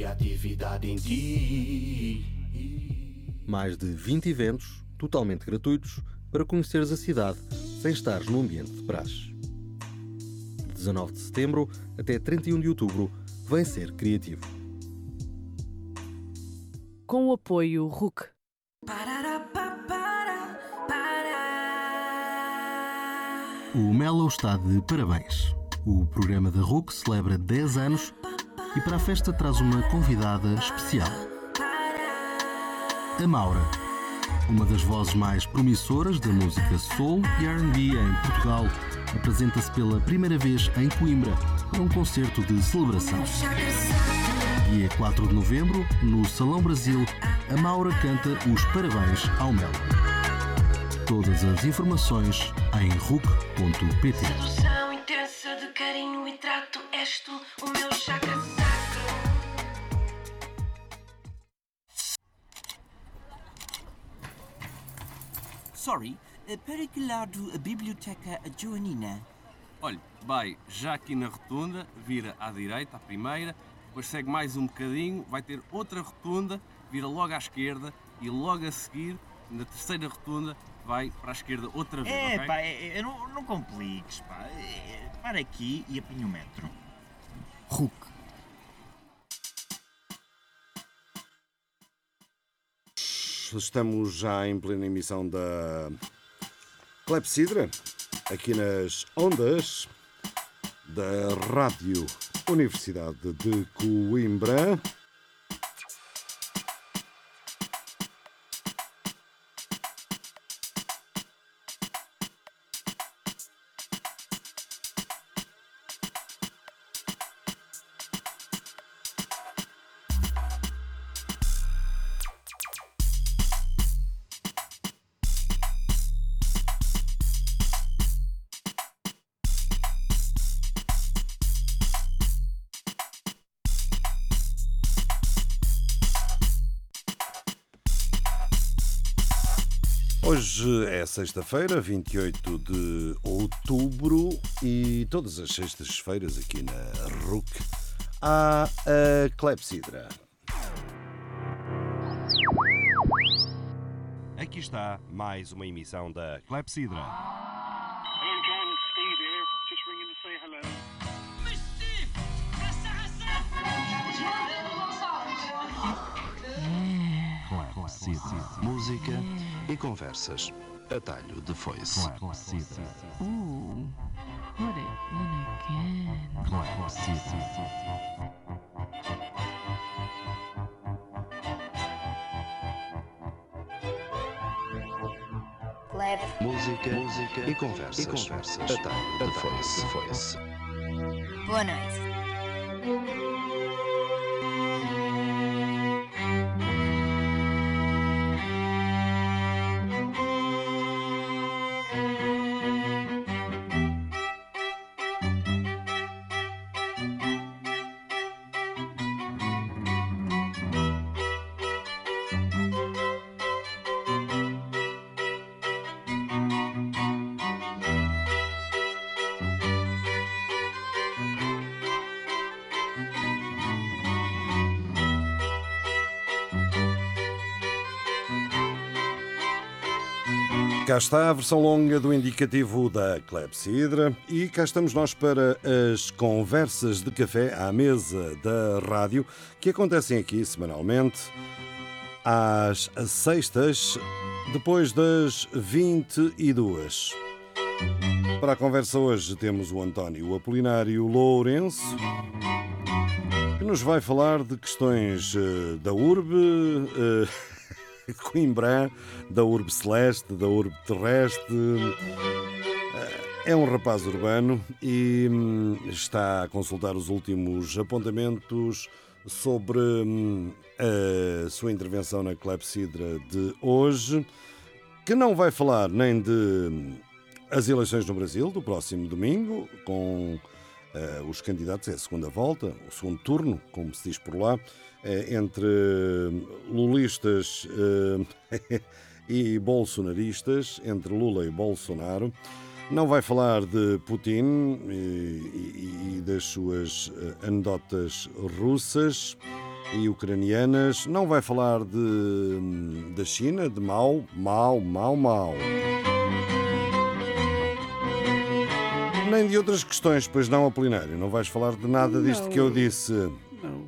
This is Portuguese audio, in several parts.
criatividade em ti. Mais de 20 eventos, totalmente gratuitos, para conheceres a cidade sem estares num ambiente de praxe. De 19 de setembro até 31 de outubro, vem ser criativo. Com o apoio RUC. O Melo está de parabéns. O programa da RUC celebra 10 anos e para a festa traz uma convidada especial. A Maura, uma das vozes mais promissoras da música soul e R&B em Portugal, apresenta-se pela primeira vez em Coimbra para um concerto de celebração. Dia 4 de novembro, no Salão Brasil, a Maura canta os parabéns ao Melo. Todas as informações em RUC.pt. Intensa de carinho e trato, és tu o meu Sorry, eh, para que lado a biblioteca Joanina? Olha, vai já aqui na rotunda, vira à direita, à primeira, depois segue mais um bocadinho, vai ter outra rotunda, vira logo à esquerda e logo a seguir, na terceira rotunda, vai para a esquerda outra vez, É, ok? pá, é, é, não, não compliques, pá. É, para aqui e apanha o metro. Estamos já em plena emissão da Clepsidra, aqui nas ondas da Rádio Universidade de Coimbra. Hoje é sexta-feira, 28 de outubro, e todas as sextas-feiras aqui na RUC há a Clepsidra. Aqui está mais uma emissão da Clepsidra. Música e conversas. Atalho de foice. Clepsidra. Ooh, it in again. Música, música e conversas. E conversas. Atalho de foice. foice. Boa noite. Cá está a versão longa do indicativo da Clepsidra e cá estamos nós para as conversas de café à mesa da rádio que acontecem aqui semanalmente às sextas, depois das 22. Para a conversa hoje temos o António Apolinário Lourenço, que nos vai falar de questões eh, da urbe, eh, Coimbra, da urbe celeste, da urbe terrestre. É um rapaz urbano e hum, está a consultar os últimos apontamentos sobre hum, a sua intervenção na Clepsidra de hoje, que não vai falar nem de hum, as eleições no Brasil do próximo domingo, com eh, os candidatos, é a segunda volta, o segundo turno, como se diz por lá, entre lulistas eh, e bolsonaristas, entre Lula e Bolsonaro. Não vai falar de Putin e, e- e das suas eh, anedotas russas. e ucranianas. Não vai falar de, da China, de Mao, Mao, Mao, Mao. Nem de outras questões, pois não, Apolinário. Não vais falar de nada disto Não. que eu disse. Não,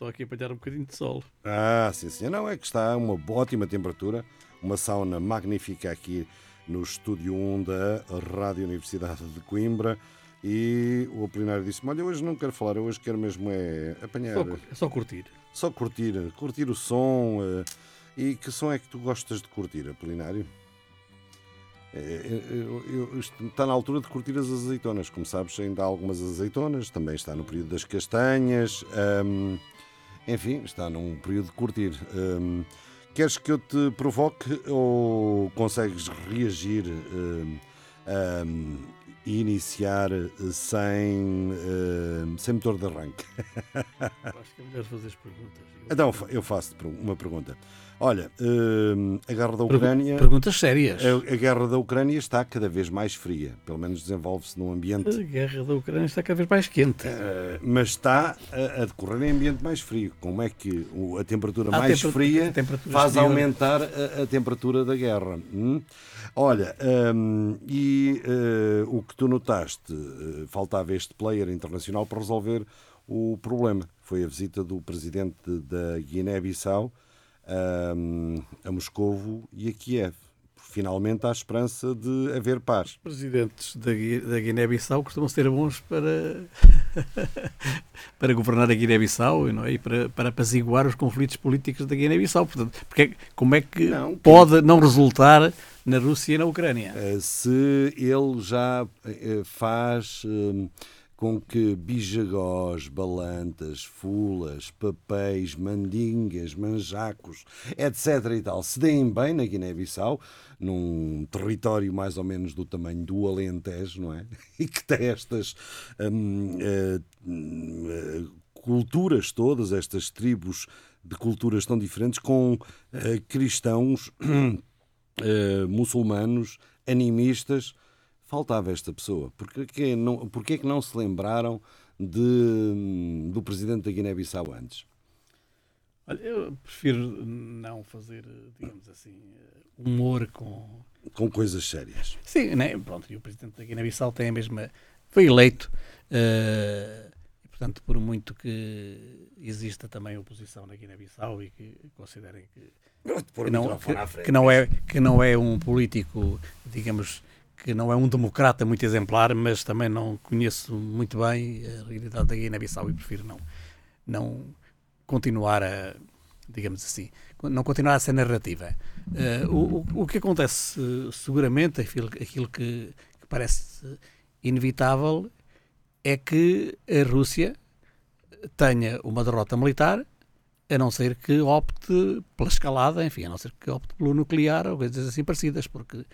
só aqui apanhar um bocadinho de sol. Ah, sim, sim. Não, é que está uma ótima temperatura, uma sauna magnífica aqui no estúdio 1 da Rádio Universidade de Coimbra. E o Apolinário disse-me: Olha, hoje não quero falar, hoje quero mesmo é apanhar. Só, é só curtir. Só curtir, curtir o som. eh, E que som é que tu gostas de curtir, Apolinário? Eu- eu- isto está na altura de curtir as azeitonas. Como sabes, ainda há algumas azeitonas. Também está no período das castanhas. hum, enfim, está num período de curtir. Hum, queres que eu te provoque ou consegues reagir hum, hum, iniciar eh, sem, hum, sem motor de arranque? Acho que é melhor fazer as perguntas. Então eu faço uma pergunta. Olha, hum, a guerra da Ucrânia. perguntas sérias. A, a guerra da Ucrânia está cada vez mais fria. Pelo menos desenvolve-se num ambiente. A guerra da Ucrânia está cada vez mais quente. Eh, mas está a, a decorrer em ambiente mais frio. Como é que a temperatura mais fria temperatura faz exterior. aumentar a, temperatura da guerra? hum? Olha, hum, e eh, o que tu notaste, eh, faltava este player internacional para resolver o problema. Foi a visita do presidente da Guiné-Bissau hum, a Moscovo e a Kiev. Finalmente há esperança de haver paz. presidentes da, Gui- da Guiné-Bissau costumam ser bons para, para governar a Guiné-Bissau e, não é? e para, para apaziguar os conflitos políticos da Guiné-Bissau. Portanto, porque, é- como é que pode não resultar na Rússia e na Ucrânia? Eh, se ele já eh, faz eh, com que bijagós, balantas, fulas, papéis, mandingas, manjacos, etc. e tal, se deem bem na Guiné-Bissau, num território mais ou menos do tamanho do Alentejo, não é? E que tem estas hum, hum, eh, culturas todas, estas tribos de culturas tão diferentes, com cristãos, eh, muçulmanos, animistas, faltava esta pessoa. Porquê que não, porquê que não se lembraram de, do presidente da Guiné-Bissau antes? Olha, eu prefiro não fazer, digamos assim, humor com. Com coisas sérias. Sim, né? Pronto, e o presidente da Guiné-Bissau tem a mesma. Foi eleito. eh, e, portanto, por muito que exista também oposição na Guiné-Bissau e que considerem que. Que não, que- que não é, que não é um político, digamos, que não é um democrata muito exemplar, mas também não conheço muito bem a realidade da Guiné-Bissau e prefiro não, não continuar a, digamos assim, não continuar a ser narrativa. Eh, o, o, que acontece seguramente, aquilo, aquilo que, que parece inevitável, é que a Rússia tenha uma derrota militar, a não ser que opte pela escalada, enfim, a não ser que opte pelo nuclear ou coisas assim parecidas, porque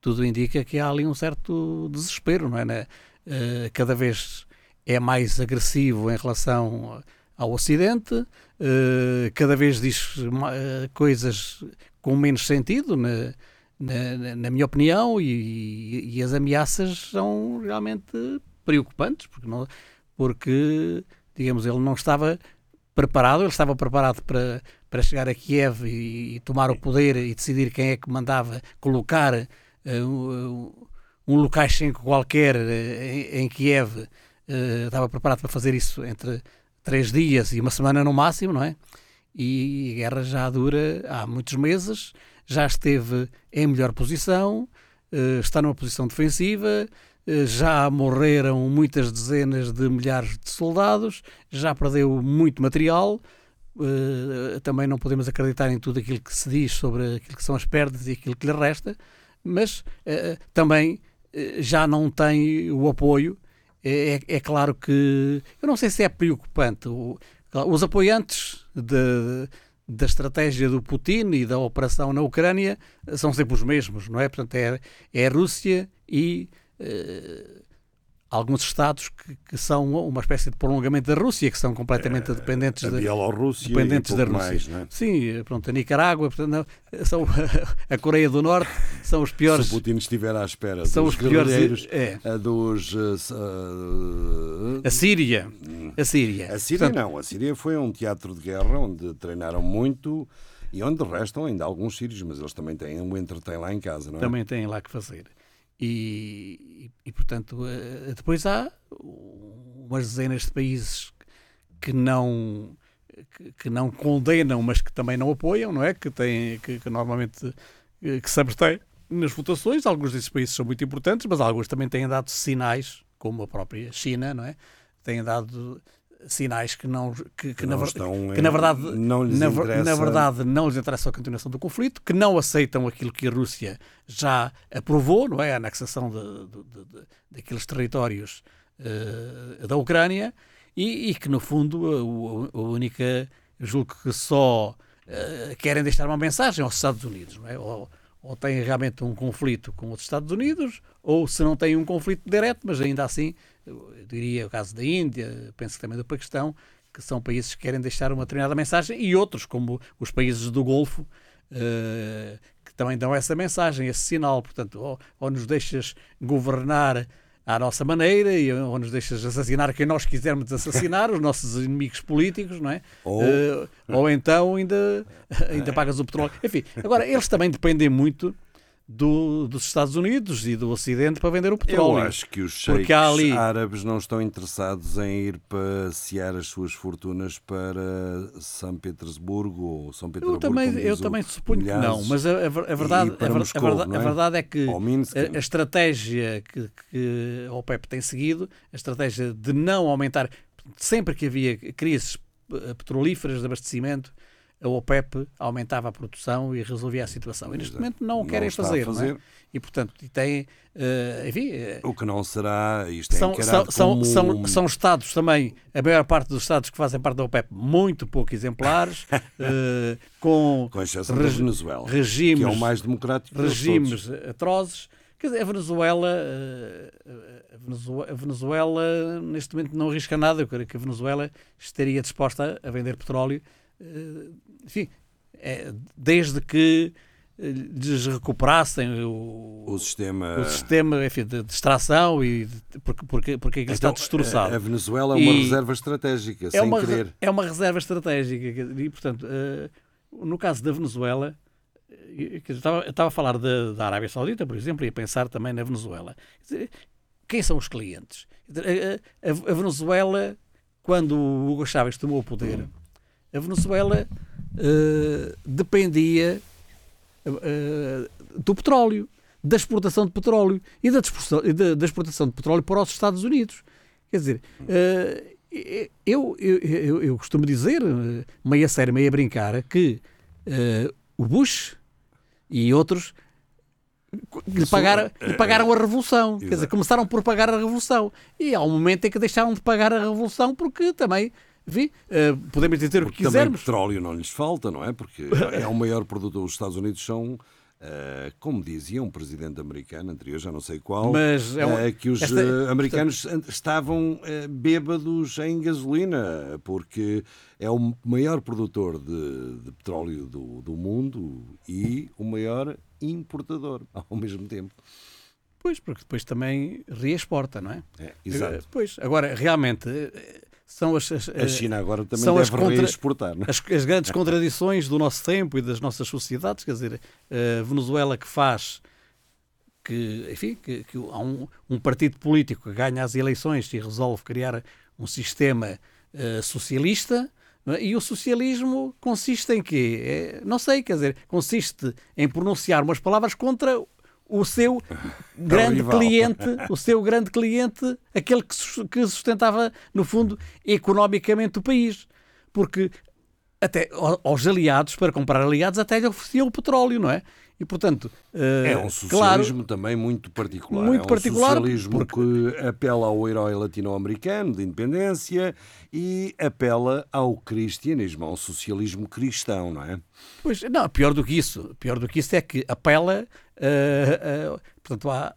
tudo indica que há ali um certo desespero, não é? Né? Eh, cada vez é mais agressivo em relação ao Ocidente, eh, cada vez diz eh, coisas com menos sentido, na, na, na minha opinião, e, e as ameaças são realmente preocupantes, porque, não, porque digamos, ele não estava preparado, ele estava preparado para, para chegar a Kiev e, e tomar o poder e decidir quem é que mandava colocar eh, um, Lukashenko qualquer eh, em, em Kiev, eh, estava preparado para fazer isso entre três dias e uma semana no máximo, não é? E a guerra já dura há muitos meses, já esteve em melhor posição, está numa posição defensiva, já morreram muitas dezenas de milhares de soldados, já perdeu muito material. eh, também não podemos acreditar em tudo aquilo que se diz sobre aquilo que são as perdas e aquilo que lhe resta, mas eh, também eh, já não tem o apoio. É, é- é claro que eu não sei se é preocupante. Os apoiantes de- da estratégia do Putin e da operação na Ucrânia são sempre os mesmos, não é? Portanto, é, é a Rússia e eh, alguns estados que, que, são uma espécie de prolongamento da Rússia, que são completamente dependentes a da Bielorrússia dependentes da Rússia. Mais, não é? Sim, pronto, a Nicarágua, portanto, não, são a Coreia do Norte, são os piores. Se o Putin estiver à espera são dos os piores, é. dos uh, a Síria, a Síria. A Síria portanto, não, a Síria foi um teatro de guerra onde treinaram muito. E onde restam ainda alguns sírios, mas eles também têm um entretém lá em casa, não é? Também têm lá que fazer. E, e, portanto, eh, depois há umas dezenas de países que não que, que, não condenam, mas que também não apoiam, não é? Que têm que, que normalmente eh, que se abstêm nas votações. Alguns desses países são muito importantes, mas alguns também têm dado sinais, como a própria China, não é? Têm dado sinais que não que, que, não na, estão, que na verdade não lhes na, interessa... na, verdade não lhes interessa a continuação do conflito, que não aceitam aquilo que a Rússia já aprovou, não é a anexação de, de, de, daqueles territórios uh, da Ucrânia e, e, que no fundo a, a única julgo que só uh, querem deixar uma mensagem aos Estados Unidos, não é? Ou, ou têm realmente um conflito com os Estados Unidos, ou se não têm um conflito direto, mas ainda assim eu diria o caso da Índia, penso também do Paquistão, que são países que querem deixar uma determinada mensagem, e outros, como os países do Golfo, uh, que também dão essa mensagem, esse sinal. Portanto, ou, ou, nos deixas governar à nossa maneira, e, ou nos deixas assassinar quem nós quisermos assassinar, os nossos inimigos políticos, não é? Ou, uh, ou então ainda, ainda pagas o petróleo. Enfim, agora, eles também dependem muito do, dos Estados Unidos e do Ocidente para vender o petróleo. Eu acho que os sheiks ali... árabes não estão interessados em ir passear as suas fortunas para São Petersburgo ou São Petersburgo. Eu também, eu também suponho que não, mas a, a, verdade, a, Moscou, a, verdade, é? a, verdade, é? que a, a, estratégia que, que a OPEP tem seguido, a estratégia de não aumentar, sempre que havia crises petrolíferas de abastecimento, a OPEP aumentava a produção e resolvia a situação. E neste momento não o querem fazer, fazer. É? E portanto, e tem, uh, enfim, uh, o que não será, isto é são, são, como... são, são, Estados também, a maior parte dos Estados que fazem parte da OPEP, muito pouco exemplares, uh, com, com exceção da Venezuela, regimes, que é o mais democrático regimes atrozes. Quer dizer, a Venezuela, a Venezuela, a Venezuela, neste momento não arrisca nada. Eu creio que a Venezuela estaria disposta a vender petróleo enfim, é, desde que eh, lhes recuperassem o, o sistema, o sistema enfim, de, de extração e de, porque, porque, porque aquilo então, está destroçado. A Venezuela é uma e reserva estratégica, é sem uma, querer. É uma reserva estratégica e, portanto, uh, no caso da Venezuela, eu estava, eu estava a falar da, da Arábia Saudita, por exemplo, e a pensar também na Venezuela. Quem são os clientes? A, a, a Venezuela, quando o Hugo Chávez tomou o poder, a Venezuela uh, dependia uh, do petróleo, da exportação de petróleo e da, da, da, exportação de petróleo para os Estados Unidos. Quer dizer, eu, eu, eu, eu, costumo dizer, meio a sério, meio a brincar, que o Bush e outros lhe pagaram, lhe pagaram a revolução. Quer dizer, começaram por pagar a revolução. E há um momento em que deixaram de pagar a revolução porque também enfim, uh, podemos dizer Porque o que quisermos. Também petróleo não lhes falta, não é? Porque é o maior produto. Os Estados Unidos são. Uh, como dizia um presidente americano anterior, já não sei qual, Mas é uh, que os esta... americanos estavam bêbados em gasolina, porque é o maior produtor de, de petróleo do, do mundo e o maior importador ao mesmo tempo. Pois, porque depois também reexporta, não é? é exato. Pois, agora, realmente, são as, as, a China agora também são deve contra, reexportar. Não é? as, as, grandes contradições do nosso tempo e das nossas sociedades, quer dizer, a Venezuela que faz que, enfim, que, que há um, um, partido político que ganha as eleições e resolve criar um sistema uh, socialista, é? e o socialismo consiste em quê? É, não sei, quer dizer, consiste em pronunciar umas palavras contra o seu grande cliente, o seu grande cliente, aquele que sustentava, no fundo, economicamente o país. Porque até aos aliados, para comprar aliados, até lhe ofereciam o petróleo, não é? E, portanto, é um socialismo claro, também muito particular. Muito é um particular socialismo porque... que apela ao herói latino-americano de independência e apela ao cristianismo, ao socialismo cristão, não é? Pois, não, pior do que isso. Pior do que isso é que apela, portanto, há,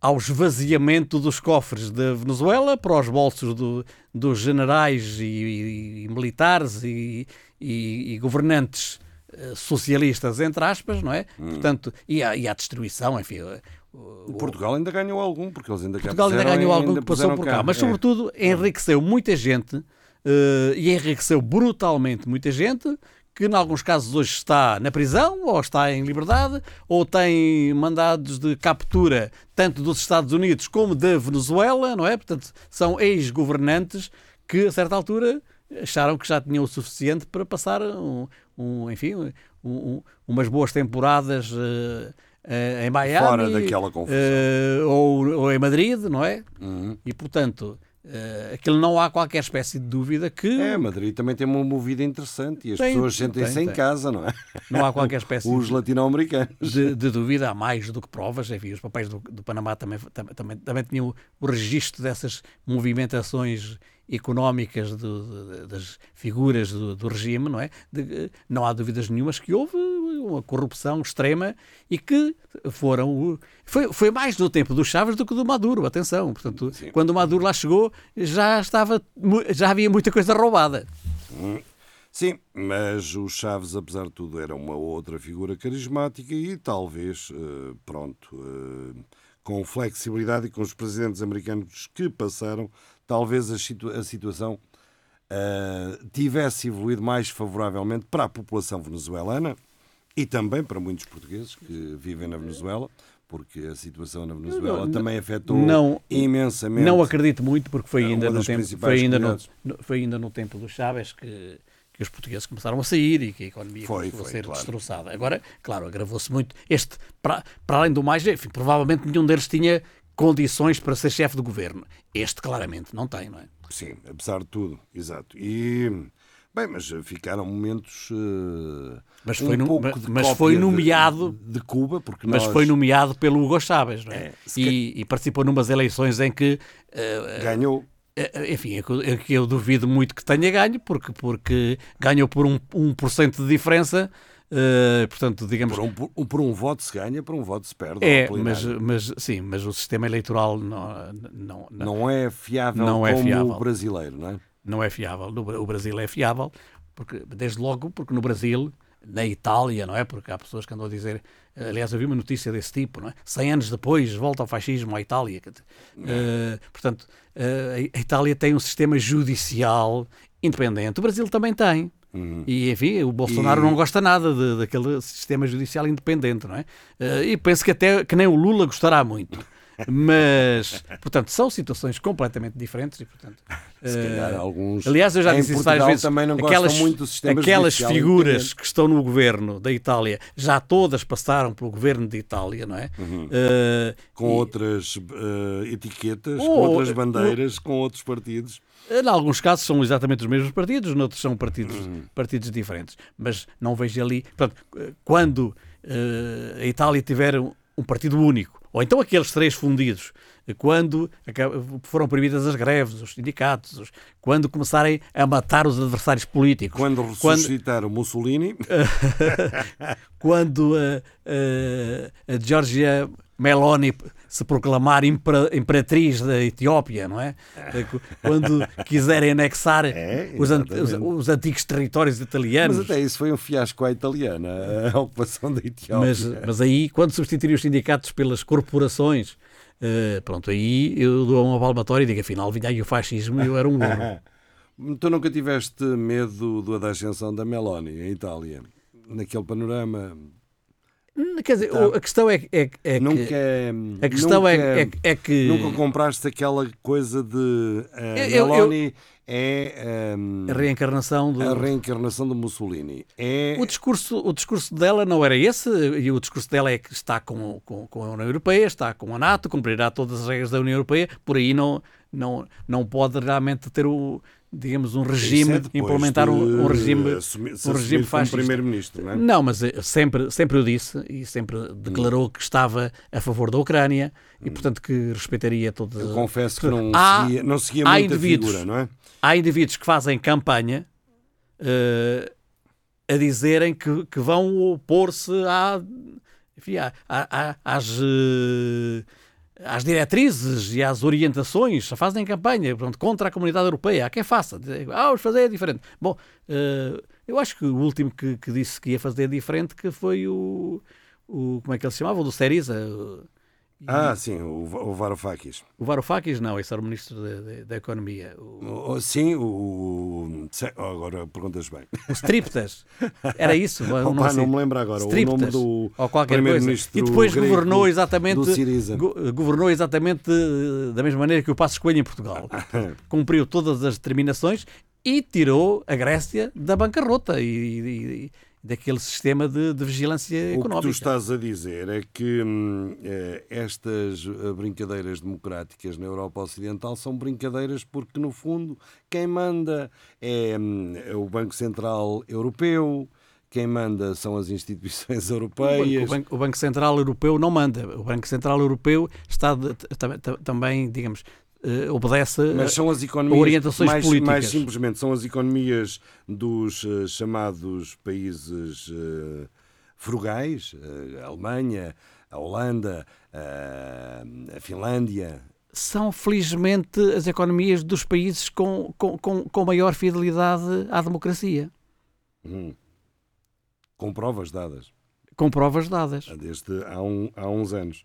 ao esvaziamento dos cofres da Venezuela para os bolsos do, dos generais e, e- e militares e, e- governantes eh, socialistas, entre aspas, não é? Portanto, e à, e destruição, enfim. eh, o- Portugal ainda ganhou algum, porque eles ainda Portugal ainda ganhou ainda que passou por cá. cá, mas É. sobretudo enriqueceu muita gente eh, e enriqueceu brutalmente muita gente que, em alguns casos, hoje está na prisão ou está em liberdade ou tem mandados de captura tanto dos Estados Unidos como da Venezuela, não é? Portanto, são ex-governantes que, a certa altura, acharam que já tinham o suficiente para passar, um, um, enfim, um- um- umas boas temporadas eh, eh, em Miami. Fora daquela confusão. eh, ou, ou em Madrid, não é? Uhum. E, portanto, eh, aquilo não há qualquer espécie de dúvida que É, Madrid também tem uma movida interessante e as Tem, pessoas sentem-se tem, em tem. casa, não é? não há qualquer espécie Os de- latino-americanos. de, de dúvida, há mais do que provas. Enfim, os papéis do, do Panamá também, tam- também, também tinham o, o registro dessas movimentações económicas do- de- das figuras do, do regime, não é? De- não há dúvidas nenhumas que houve uma corrupção extrema e que foram. Foi, foi mais do tempo do Chaves do que do Maduro, atenção. Portanto, quando o Maduro lá chegou, já, estava, já havia muita coisa roubada. Hum. Sim, mas o Chaves, apesar de tudo, era uma outra figura carismática e talvez, eh, pronto, eh, com flexibilidade e com os presidentes americanos que passaram, talvez a, situ- a situação eh, tivesse evoluído mais favoravelmente para a população venezuelana e também para muitos portugueses que vivem na Venezuela, porque a situação na Venezuela Não, também afetou não, imensamente. Não acredito muito, porque foi ainda, no tempo, foi, ainda no, foi ainda no tempo do Chaves que, que os portugueses começaram a sair e que a economia Foi, começou foi, a ser claro. destroçada. Agora, claro, agravou-se muito. Este, para, para além do mais, enfim, provavelmente nenhum deles tinha condições para ser chefe de governo. Este, claramente, não tem, não é? Sim, apesar de tudo, exato. E, bem, mas ficaram momentos. eh, Mas um foi no- pouco mas- de mas foi de- nomeado- De, Cuba, porque Mas nós foi nomeado pelo Hugo Chávez, não é? É, e, e participou numas eleições em que eh, ganhou. Eh, Enfim, é que eu- é que eu duvido muito que tenha ganho, porque, porque ganhou por um, 1% de diferença. Eh, portanto, digamos. Por um, por, por um voto se ganha, por um voto se perde. é, mas, mas sim, mas o sistema eleitoral não, não, não, não é fiável não é fiável. o brasileiro, não é? não é fiável. O Brasil é fiável, porque, desde logo porque no Brasil, na Itália, não é? Porque há pessoas que andam a dizer. Aliás, eu vi uma notícia desse tipo, não é? 100 anos depois volta ao fascismo à Itália. eh, portanto, eh, a Itália tem um sistema judicial independente. O Brasil também tem. E, enfim, o Bolsonaro Uhum. E- não gosta nada de- daquele sistema judicial independente, não é? Eh, e penso que até que nem o Lula gostará muito. Mas, portanto, são situações completamente diferentes e, portanto... Se calhar eh, alguns Aliás, eu já disse isso várias vezes. também não aquelas, muito do sistema aquelas figuras independente. que estão no governo da Itália, já todas passaram pelo governo de Itália, não é? Eh, Com e- outras etiquetas, com outras bandeiras, com outros partidos. Em alguns casos são exatamente os mesmos partidos, noutros são partidos, Uhum. partidos diferentes. Mas não vejo ali. Portanto, eh, quando eh, a Itália tiver um, um partido único, ou então aqueles três fundidos, eh, quando foram proibidas as greves, os sindicatos, os- quando começarem a matar os adversários políticos, Quando ressuscitar o Mussolini, quando a, a, a Georgia Meloni se proclamar impera- imperatriz da Etiópia, não é? Quando quiserem anexar os, an- os- É, antigos territórios italianos. mas até isso foi um fiasco à italiana, a ocupação da Etiópia. Mas, mas aí, quando substituir os sindicatos pelas corporações, eh, pronto, aí eu dou uma palmatória e digo, afinal, vinha aí o fascismo e eu era um burro. Tu nunca tiveste medo do- da ascensão da Meloni em Itália? Naquele panorama. Hum, Quer dizer, Tá. a questão é, é, é Nunca, que. A questão nunca, é, é, é que. Nunca compraste aquela coisa de. eh, Eu- eu- Meloni é. ehm, A reencarnação do. a reencarnação do Mussolini. É. O discurso, o discurso dela não era esse, e o discurso dela é que está com, com, com a União Europeia, está com a NATO, cumprirá todas as regras da União Europeia, por aí não, não, não pode realmente ter o, digamos, um regime, é implementar um, um regime, assumir- um regime fascista. primeiro-ministro, não é? Não, mas eh, sempre, sempre o disse e sempre declarou que estava a favor da Ucrânia e, portanto, que respeitaria todas Eu confesso que não Há- seguia, não seguia há indivíduos- figura, não é? Há indivíduos que fazem campanha eh, a dizerem que, que vão opor-se à, enfim, à- à- às, eh, às diretrizes e às orientações, só fazem campanha contra a comunidade europeia. Há quem faça. Ah, vamos fazer diferente. Bom, uh, eu acho que o último que, que, disse que ia fazer diferente que foi o, o como é que ele se chamava? O do Seriza. Ah, sim, o, o Varoufakis. O Varoufakis não, esse era o Ministro da, Economia. O... O, sim, o... Agora perguntas bem. O Striptas, era isso? Opa, não me lembro agora Striptas, o nome do ou qualquer coisa. E depois governou exatamente, go, governou exatamente da mesma maneira que o Passos Coelho em Portugal. Cumpriu todas as determinações e tirou a Grécia da bancarrota e, e, daquele sistema de, de, vigilância económica. O que tu estás a dizer é que hum, eh, estas eh, brincadeiras democráticas na Europa Ocidental são brincadeiras porque, no fundo, quem manda é, hum, é o Banco Central Europeu, quem manda são as instituições europeias. O Banco, o Banco Central Europeu não manda. O Banco Central Europeu está de, também, digamos, uh, obedece Mas são as economias orientações mais, políticas. Mais simplesmente, são as economias dos uh, chamados países uh, frugais, a Alemanha, a Holanda, a Finlândia. São, felizmente, as economias dos países com, com, com, com maior fidelidade à democracia. Hum. Com provas dadas. Com provas dadas. Desde há, um, há uns anos.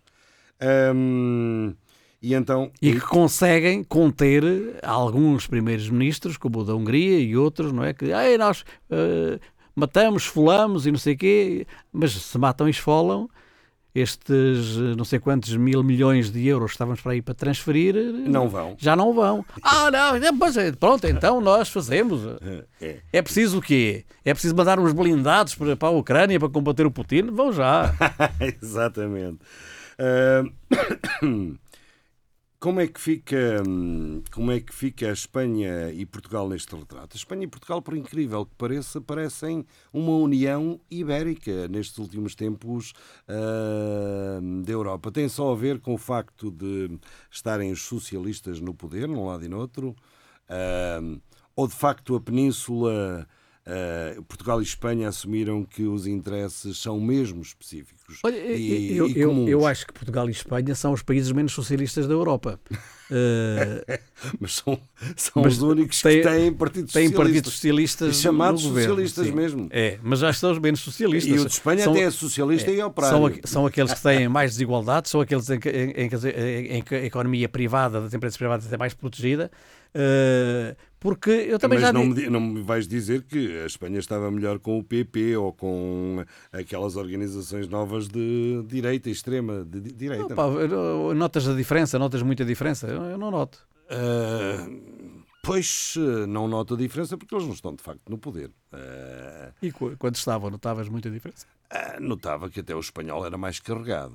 Hum, e, então, e que conseguem conter alguns primeiros ministros, como o da Hungria e outros, não é? Que Ei, nós uh, matamos, esfolamos e não sei o quê, mas se matam e esfolam, estes não sei quantos mil milhões de euros que estávamos para aí para transferir não vão. Já não vão. Ah, não, é, pronto, então nós fazemos. É, é preciso o quê? É preciso mandar uns blindados para, para a Ucrânia para combater o Putin? Vão já. Exatamente. Uh... Como é que fica hum, como é que fica a Espanha e Portugal neste retrato? A Espanha e Portugal, por incrível que pareça, parecem uma união ibérica nestes últimos tempos uh, da Europa. Tem só a ver com o facto de estarem os socialistas no poder, num lado e no outro, uh, ou de facto a Península Uh, Portugal e Espanha assumiram que os interesses são mesmo específicos. Olha, e, eu, e eu, eu, acho que Portugal e Espanha são os países menos socialistas da Europa. Uh, mas são, são mas os únicos tem, que têm partidos têm socialistas. partidos socialistas. E chamados no governo, socialistas sim. mesmo. É, mas já são os menos socialistas. E o de Espanha são, até é socialista é, e operário. São, são aqueles que têm mais desigualdade, são aqueles em que, em, em, em que a economia privada, das empresas privadas, é mais protegida. Uh, porque eu também Mas já não me, não me vais dizer que a Espanha estava melhor com o PP ou com aquelas organizações novas de direita, extrema de direita. Não, pá, notas a diferença, notas muita diferença? Eu não noto. Uh, pois não noto a diferença porque eles não estão de facto no poder. Uh, e quando estavam, notavas muita diferença? Uh, notava que até o espanhol era mais carregado.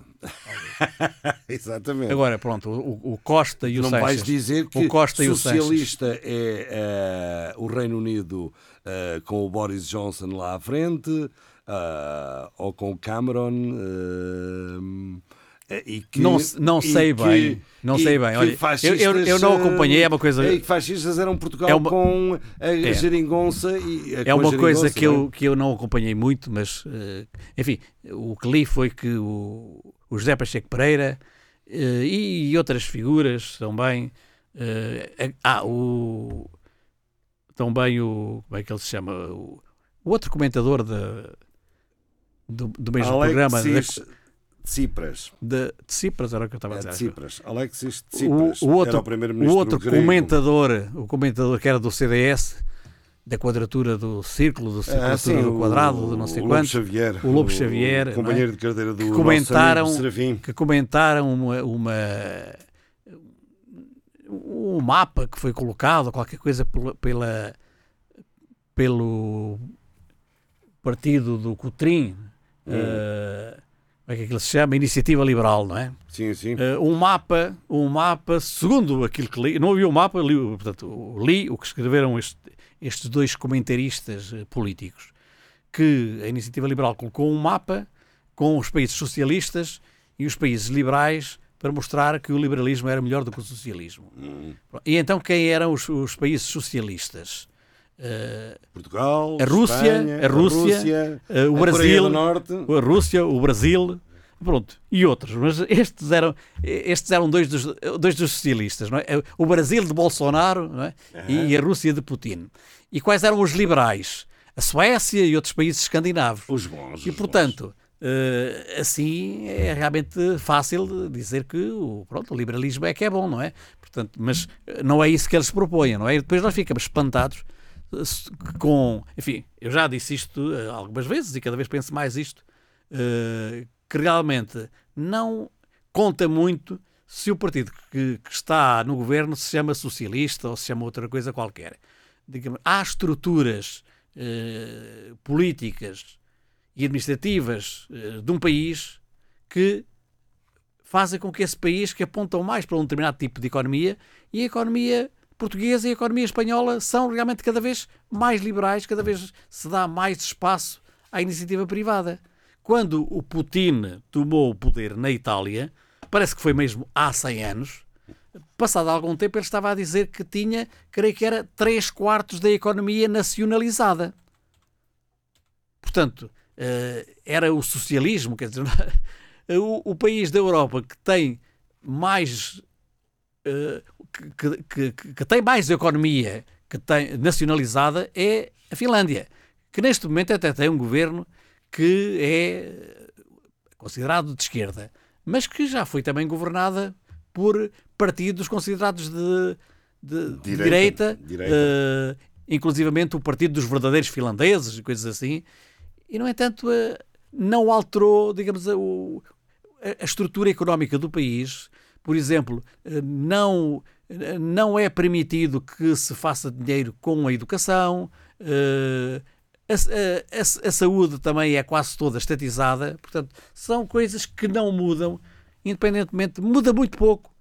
Exatamente. Agora, pronto, o, o Costa e o Não Seixas, vais dizer que o Costa socialista é uh, o Reino Unido com o Boris Johnson lá à frente ou com o Cameron. Que, não, não sei que, bem, não sei bem. Olha, eu, eu, eu, não acompanhei, é uma coisa. E que fascistas eram Portugal é uma, com a é, geringonça e a É uma coisa que eu, que eu não acompanhei muito, mas uh, enfim, o que li foi que o, o José Pacheco Pereira e outras figuras também. Ah, o. Também o. Como é que ele se chama? O, o outro comentador do, do mesmo Alexis, programa. Tsipras. De, Tsipras era o que eu estava a É, dizer. Tsipras. Alexis Tsipras. O, o outro, o o outro grego. comentador, o comentador que era do CDS, da quadratura do círculo, do círculo Ah, sim, do o- quadrado, de não sei o quantos. Lobo Xavier, o Lobo o Xavier, não é? companheiro de carteira do que comentaram, que comentaram uma, uma um mapa que foi colocado, qualquer coisa pela, pela- pelo partido do Cotrim, Hum. eh, como é que aquilo se chama? Iniciativa Liberal, não é? Sim, sim. Eh, um mapa, um mapa, segundo aquilo que li, não havia um mapa, li, portanto, li o que escreveram este- estes dois comentaristas eh, políticos, que a Iniciativa Liberal colocou um mapa com os países socialistas e os países liberais para mostrar que o liberalismo era melhor do que o socialismo. Hum. E então quem eram os, os países socialistas? Portugal, a Rússia, Espanha, a Rússia, Rússia, eh, o a Brasil, Norte. a Rússia, o Brasil. Pronto, e outros, mas estes eram, estes eram dois, dos, dois dos socialistas, não é? O Brasil de Bolsonaro é? Aham. e a Rússia de Putin. E quais eram os liberais? A Suécia e outros países escandinavos. Os bons. E portanto, eh, assim é realmente fácil dizer que o, pronto, o liberalismo é que é bom, não é? Portanto, mas não é isso que eles propõem, não é? E depois nós ficamos espantados com. Enfim, eu já disse isto eh, algumas vezes e cada vez penso mais isto, eh, que realmente não conta muito se o partido que, que está no governo se chama socialista ou se chama outra coisa qualquer. Digamos, há estruturas eh, políticas e administrativas de um país que fazem com que esse país, que apontam mais para um determinado tipo de economia, e a economia portuguesa e a economia espanhola são realmente cada vez mais liberais, cada vez se dá mais espaço à iniciativa privada. Quando o Putin tomou o poder na Itália, parece que foi mesmo há 100 anos, passado algum tempo ele estava a dizer que tinha, creio que era 3 quartos da economia nacionalizada. Portanto, eh, era o socialismo, quer dizer, o, país da Europa que tem mais que, que- que- que tem mais economia que tem nacionalizada é a Finlândia, que neste momento até tem um governo que é considerado de esquerda, mas que já foi também governada por partidos considerados de, de Direita, direita, direita. eh, inclusivamente o Partido dos Verdadeiros Finlandeses e coisas assim, e no entanto eh, não alterou, digamos, a- a estrutura económica do país. Por exemplo, eh, não, eh, não é permitido que se faça dinheiro com a educação, eh, a, a- a- saúde também é quase toda estatizada, portanto, são coisas que não mudam, independentemente, muda muito pouco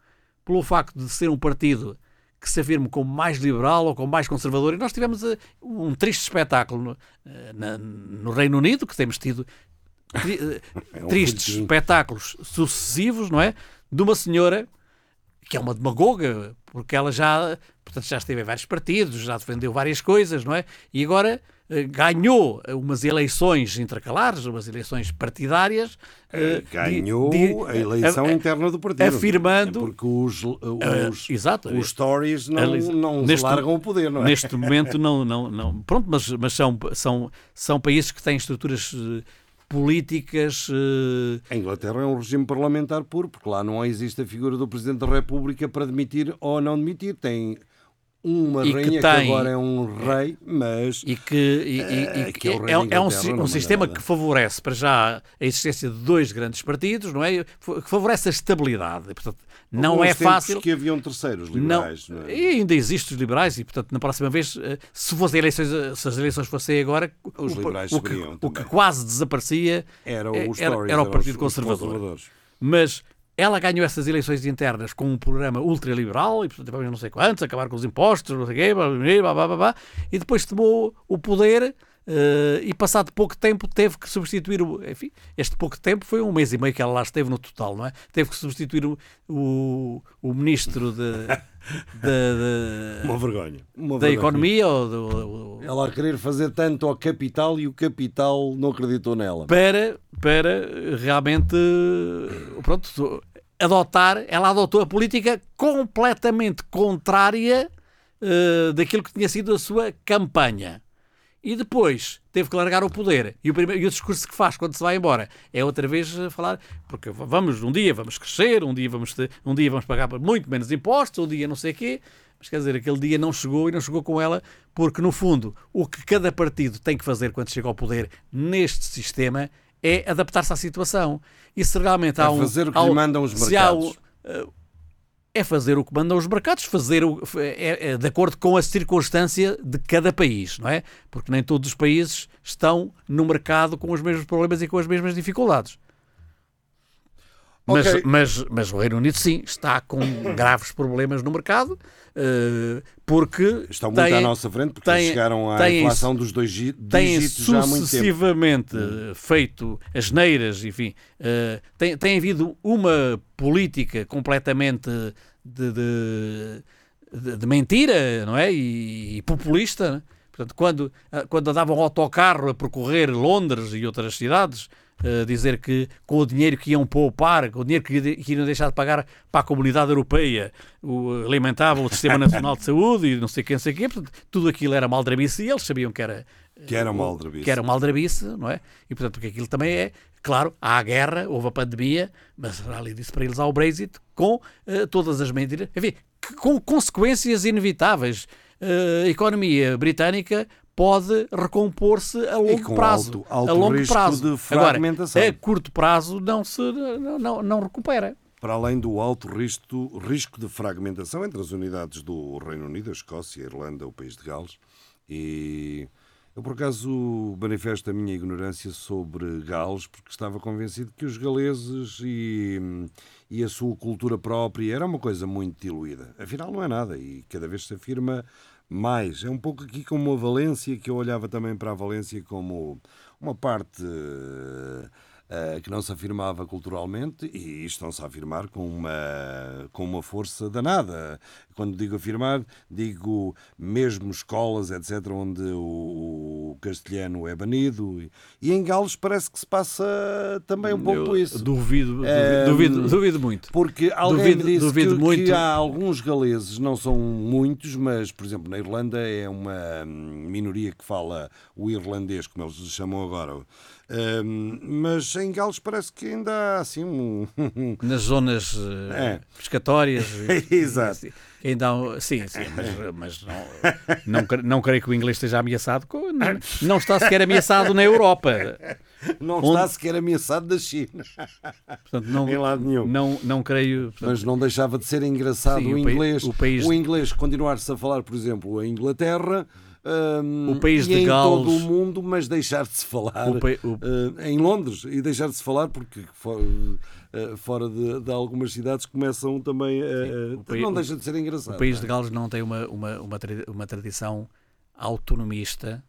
pelo facto de ser um partido que se afirme como mais liberal ou como mais conservador. E nós tivemos um triste espetáculo no, no Reino Unido, que temos tido tri- É um tristes espetáculos sucessivos, não é? De uma senhora que é uma demagoga, porque ela já, portanto, já esteve em vários partidos, já defendeu várias coisas, não é? E agora eh, ganhou umas eleições intercalares, umas eleições partidárias. eh, di- Ganhou di- a eleição a- interna do partido. Afirmando. Porque os, os, Ah, exato. os Tories não, não neste- largam o poder, não é? Neste momento não, não, não. Pronto, mas, mas são, são, são países que têm estruturas eh, políticas. eh, A Inglaterra é um regime parlamentar puro, porque lá não existe a figura do Presidente da República para demitir ou não demitir. Tem uma E que rainha que, tem- agora é um rei, mas. e que, e- e- Eh, que que é é, é um, um sistema nada. que favorece para já a existência de dois grandes partidos, não é? Que favorece a estabilidade. Portanto, não é fácil. que haviam terceiros liberais, não, é? E ainda existem os liberais e, portanto, na próxima vez, eh, se, fossem eleições, eh, se as eleições fossem agora, Os o, liberais o, que, o que quase desaparecia Era eh, era, Tories, era o Partido Conservador. Mas ela ganhou essas eleições internas com um programa ultraliberal e, portanto, vamos não sei quantos, acabar com os impostos, não sei o quê, blá, blá, blá, blá, e depois tomou o poder eh, e, passado pouco tempo, teve que substituir o. Enfim, este pouco tempo foi um mês e meio que ela lá esteve no total, não é? Teve que substituir o, o, o ministro de. de- de- Uma vergonha. Uma da vergonha. economia ou do, Ela a querer fazer tanto ao capital e o capital não acreditou nela. para, para realmente pronto, adotar, ela adotou a política completamente contrária eh, daquilo que tinha sido a sua campanha. E depois teve que largar o poder. E o, primeiro, e o discurso que faz quando se vai embora é outra vez eh, falar, porque vamos, um dia vamos crescer, um dia vamos, ter, um dia vamos pagar muito menos impostos, um dia não sei o quê. Mas quer dizer, aquele dia não chegou e não chegou com ela, porque no fundo o que cada partido tem que fazer quando chega ao poder neste sistema é adaptar-se à situação. E se realmente há É um. fazer o que há lhe mandam os se há mercados. eh, é fazer o que mandam os mercados, fazer o, é, é de acordo com a circunstância de cada país, não é? Porque nem todos os países estão no mercado com os mesmos problemas e com as mesmas dificuldades. Mas, Ok. mas, mas o Reino Unido, sim, está com graves problemas no mercado, porque. Estão muito têm- à nossa frente, porque têm- chegaram à têm- inflação dos dois gi- têm dígitos já há muito tempo. sucessivamente feito as neiras, enfim, eh, tem, tem havido uma política completamente de, de, de- mentira, não é? E, e populista. né? Portanto, quando, quando andavam um autocarro a percorrer Londres e outras cidades, eh, dizer que com o dinheiro que iam poupar, com o dinheiro que, que iriam deixar de pagar para a comunidade europeia, o, alimentavam o Sistema Nacional de Saúde e não sei quem, não sei quê, portanto, tudo aquilo era maldrabice e eles sabiam que era Que era uma aldrabice. que era uma aldrabice, não é? E portanto, porque aquilo também é, claro, há a guerra, houve a pandemia, mas além disso, para eles há o Brexit, com eh, todas as medidas, enfim, com consequências inevitáveis. Eh, a economia britânica pode recompor-se a longo com prazo. alto- alto a longo prazo. de fragmentação. Agora, a curto prazo não se não, não, não recupera. Para além do alto risco, risco de fragmentação entre as unidades do Reino Unido, a Escócia, a Irlanda, o País de Gales. E eu, por acaso, manifesto a minha ignorância sobre Gales, porque estava convencido que os galeses e, e a sua cultura própria era uma coisa muito diluída. Afinal, não é nada e cada vez se afirma mais. É um pouco aqui como a Valência, que eu olhava também para a Valência como uma parte eh, que não se afirmava culturalmente e estão-se a afirmar com uma, com uma força danada. Quando digo afirmar, digo mesmo escolas, etc., onde o, o castelhano é banido. E, e em Gales parece que se passa também um pouco Eu isso. Duvido, duvido, Eh, duvido, duvido muito. Porque alguém Duvido- disse duvido que, muito. que há alguns galeses, não são muitos, mas, por exemplo, na Irlanda é uma hum, minoria que fala o irlandês, como eles chamam agora. Hum, mas em Gales parece que ainda há assim um. nas zonas eh, É. pescatórias. Exato. Assim, Ainda há um- sim, sim, mas, mas não, não, não creio que o inglês esteja ameaçado. Não, não está sequer ameaçado na Europa. Não Onde- está sequer ameaçado da China. Portanto, não, em lado nenhum. Não, não creio. portanto, Mas não deixava de ser engraçado Sim, o o inglês. o país- o inglês continuar-se a falar, por exemplo, a Inglaterra. Hum, O país de em Gales- todo o mundo, mas deixar de se falar O pai- o- eh, em Londres e deixar de se falar porque fo- eh, fora de, de algumas cidades começam também a. não o- deixa de ser engraçado. O país de é? Gales não tem uma, uma, uma, uma tradição autonomista.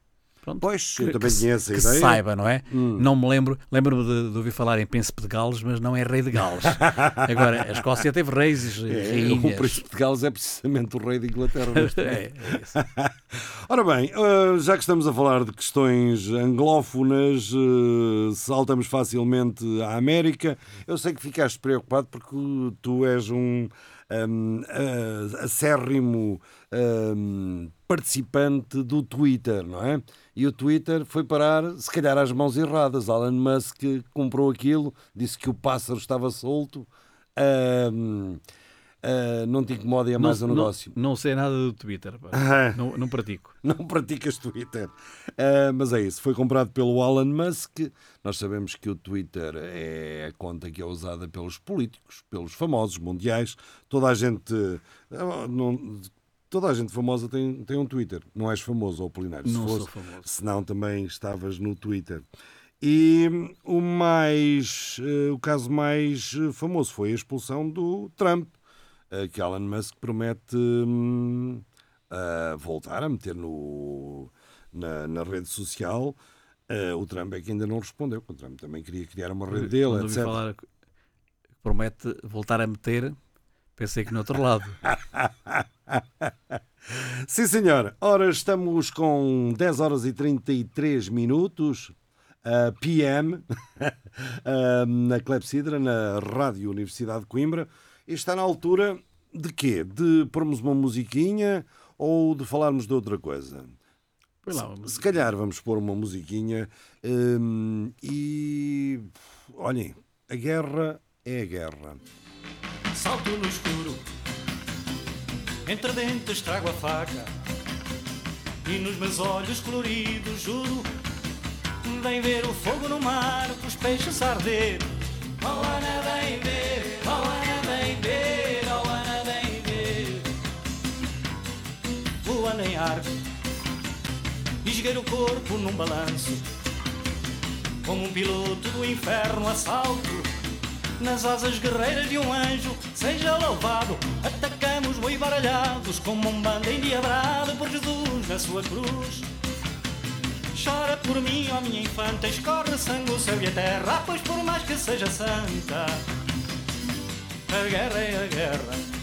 Pronto, Pois, eu que- também que conheço a que ideia. saiba, não é? Hum. Não me lembro, lembro-me de, de ouvir falar em Príncipe de Gales, mas não é rei de Gales. Agora, a Escócia teve reis e É, rainhas. o príncipe de Gales é precisamente o rei de Inglaterra. É, é isso. Ora bem, eh, já que estamos a falar de questões anglófonas, eh, saltamos facilmente à América. Eu sei que ficaste preocupado porque tu és um um, eh, acérrimo um, participante do Twitter, não é? E o Twitter foi parar, se calhar, às mãos erradas. Alan Musk comprou aquilo, disse que o pássaro estava solto. Um, Uh, não te incomoda e é mais um não, negócio. Não, não sei nada do Twitter. Ah. Não, não pratico. Não praticas Twitter. Uh, mas é isso. Foi comprado pelo Elon Musk. Nós sabemos que o Twitter é a conta que é usada pelos políticos, pelos famosos mundiais. Toda a gente. não- toda a gente famosa tem, tem um Twitter. Não és famoso, ou Polinário. Não se sou fosse, famoso. Senão também estavas no Twitter. E o mais. o caso mais famoso foi a expulsão do Trump. Uh, que Elon Musk promete. hum, a voltar a meter no, na, na rede social. Eh, o Trump é que ainda não respondeu. O Trump também queria criar uma rede dele, etc. falar promete voltar a meter, pensei que no outro lado. Sim, senhor. Ora, estamos com 10 horas e 33 minutos. uh, PM uh, na Clepsidra, na Rádio Universidade de Coimbra, e está na altura de quê? De pormos uma musiquinha ou de falarmos de outra coisa? Lá, Se, se calhar vamos pôr uma musiquinha hum, e olhem, a guerra é a guerra. Salto no escuro, entre dentes trago a faca e nos meus olhos coloridos juro. Vem ver o fogo no mar, os peixes a arder. Ana, vem ver, em arco, e esgueiro o corpo num balanço, como um piloto do inferno assalto. Nas asas guerreiras de um anjo, seja louvado. Atacamos boi baralhados como um bando endiabrado por Jesus na sua cruz. Chora por mim, ó minha infanta, escorre sangue o céu e a terra, pois por mais que seja santa, a guerra é a guerra.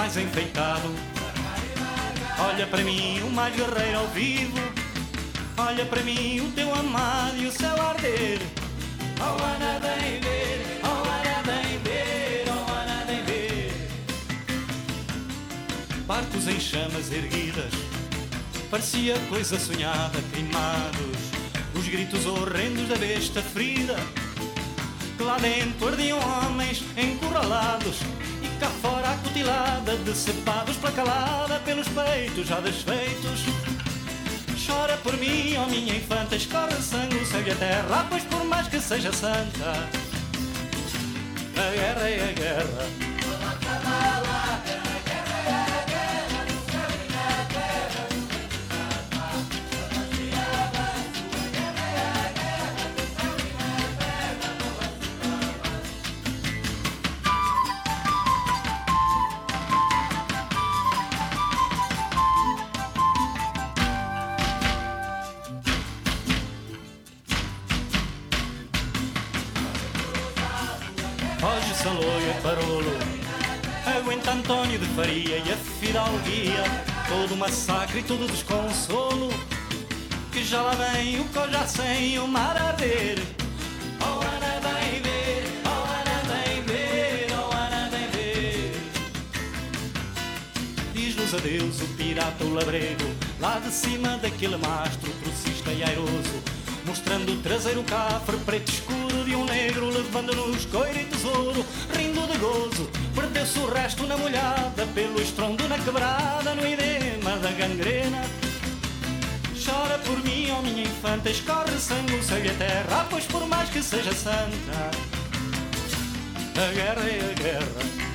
Mais enfeitado. Olha para mim o mais guerreiro ao vivo, olha para mim o teu amado e o céu arder. Oh, Ana, vem ver, oh, Ana, vem ver, oh, Ana, vem ver. Barcos em chamas erguidas, parecia coisa sonhada, queimados. Os gritos horrendos da besta ferida, que lá dentro ardiam homens encurralados. Cá fora a cutilada, decepados pela calada, pelos peitos já desfeitos. Chora por mim, ó minha infanta, escorre sangue, o a terra, pois por mais que seja santa, a guerra é a guerra. Massacre e todo o desconsolo Que já lá vem o já sem o mar a arder Oh Ana vem ver, oh Ana vem ver, oh Ana vem ver. Diz-nos adeus o pirata o labrego Lá de cima daquele mastro trocista e airoso Mostrando o traseiro cafre preto escuro de um negro Levando-nos coiro e tesouro, rindo de gozo Perdeu-se o resto na molhada Pelo estrondo na quebrada No edema da gangrena. Chora por mim, ó minha infanta Escorre sangue o céu e a terra Pois por mais que seja santa A guerra é a guerra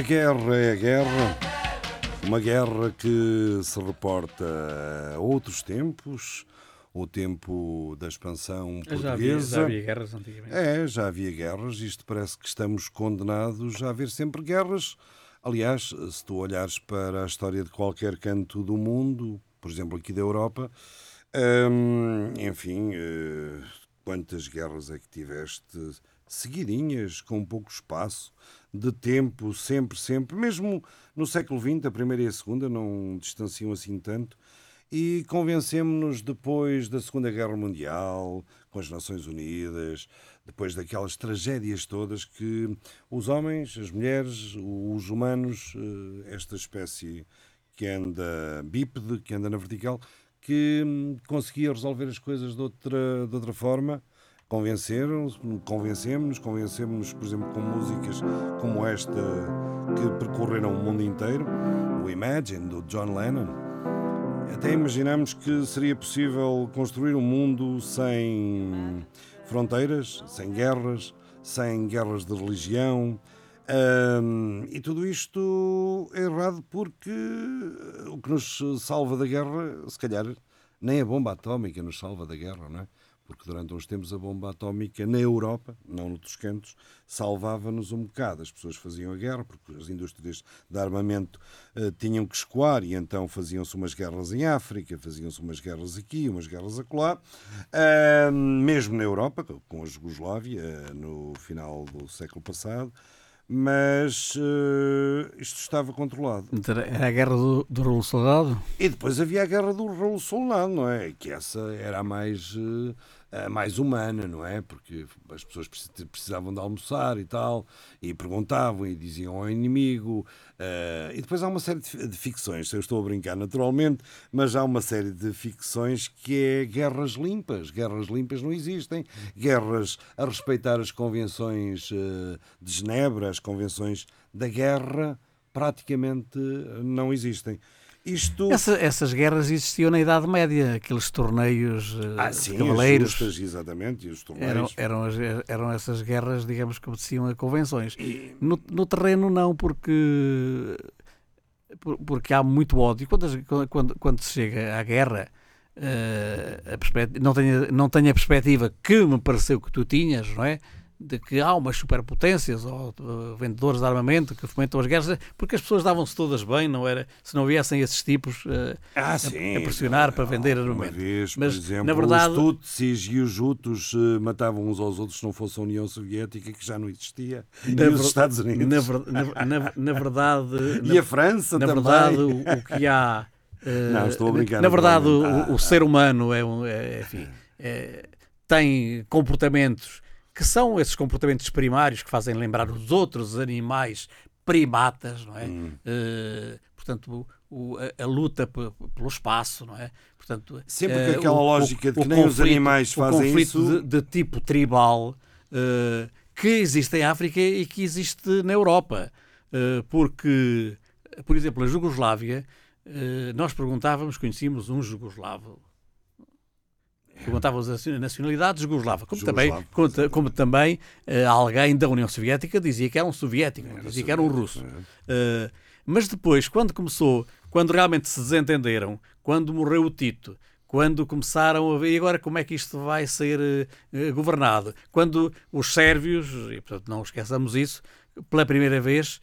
A guerra é a guerra, uma guerra que se reporta a outros tempos, o tempo da expansão portuguesa. Já havia, já havia guerras antigamente. É, já havia guerras, isto parece que estamos condenados a haver sempre guerras. Aliás, se tu olhares para a história de qualquer canto do mundo, por exemplo aqui da Europa, hum, enfim, eh, quantas guerras é que tiveste seguidinhas, com pouco espaço de tempo, sempre, sempre, mesmo no século XX, a primeira e a segunda não distanciam assim tanto, e convencemos-nos depois da Segunda Guerra Mundial, com as Nações Unidas, depois daquelas tragédias todas que os homens, as mulheres, os humanos, eh, esta espécie que anda bípede, que anda na vertical, que hum, conseguia resolver as coisas de outra, de outra forma convenceram convencemos-nos, convencemos-nos, por exemplo, com músicas como esta que percorreram o mundo inteiro, o Imagine, do John Lennon. Até imaginamos que seria possível construir um mundo sem fronteiras, sem guerras, sem guerras de religião. Um, e tudo isto é errado porque o que nos salva da guerra, se calhar, nem a bomba atómica nos salva da guerra, não é? Porque durante uns tempos a bomba atómica na Europa, não noutros cantos, salvava-nos um bocado. As pessoas faziam a guerra, porque as indústrias de armamento uh, tinham que escoar e então faziam-se umas guerras em África, faziam-se umas guerras aqui, umas guerras acolá. Uh, mesmo na Europa, com a Jugoslávia, uh, no final do século passado, mas uh, isto estava controlado. Era a guerra do, do Raul Soldado? E depois havia a guerra do Raul Soldado, não é? Que essa era a mais uh, mais humana, não é? Porque as pessoas precis- precisavam de almoçar e tal, e perguntavam e diziam ao inimigo. eh, e depois há uma série de, fi- de ficções, eu estou a brincar naturalmente, mas há uma série de ficções que é guerras limpas. Guerras limpas não existem. Guerras a respeitar as convenções eh, de Genebra, as convenções da guerra, praticamente eh, não existem. Isto. Essa- essas guerras existiam na Idade Média, aqueles torneios eh, Ah, sim, cavaleiros. as justas, exatamente, e os torneios. Eram, eram, eram essas guerras, digamos, que obedeciam a convenções. No, no terreno, não, porque, por- porque há muito ódio. Quando, quando, quando se chega à guerra, perspectiva- não, tenho, não tenho a perspectiva que me pareceu que tu tinhas, não é? De que há umas superpotências ou eh, vendedores de armamento que fomentam as guerras, porque as pessoas davam-se todas bem, não era? Se não viessem esses tipos eh, Ah, a- sim, a, pressionar para vender Uma armamento. vez, Mas, por exemplo, na verdade, os Tutsis e os Hutus eh, matavam uns aos outros se não fosse a União Soviética, que já não existia, e Na os Estados Unidos. Na, ver- na- na- na verdade. E na- a França na também. verdade, o, o que há. Não, estou a brincar, Na verdade, o, o ser humano é, um- é- enfim, é- tem comportamentos que são esses comportamentos primários que fazem lembrar os outros animais primatas, não é? Hum. Eh, portanto, o- a, a luta pe- pelo espaço, não é? Portanto, Sempre eh, com aquela o- lógica de que nem os animais fazem conflito isso. De, de tipo tribal eh, que existe em África e que existe na Europa. Eh, porque, por exemplo, a Jugoslávia, eh, nós perguntávamos, conhecíamos um jugoslavo. Perguntávamos a nacionalidade jugoslava, como também, Jugoslavo, como, ta- como também eh, alguém da União Soviética dizia que era um soviético, não dizia que era um russo. Eh, mas depois, quando começou, quando realmente se desentenderam, quando morreu o Tito, quando começaram a ver e agora como é que isto vai ser eh, governado, quando os sérvios, e portanto não esqueçamos isso, pela primeira vez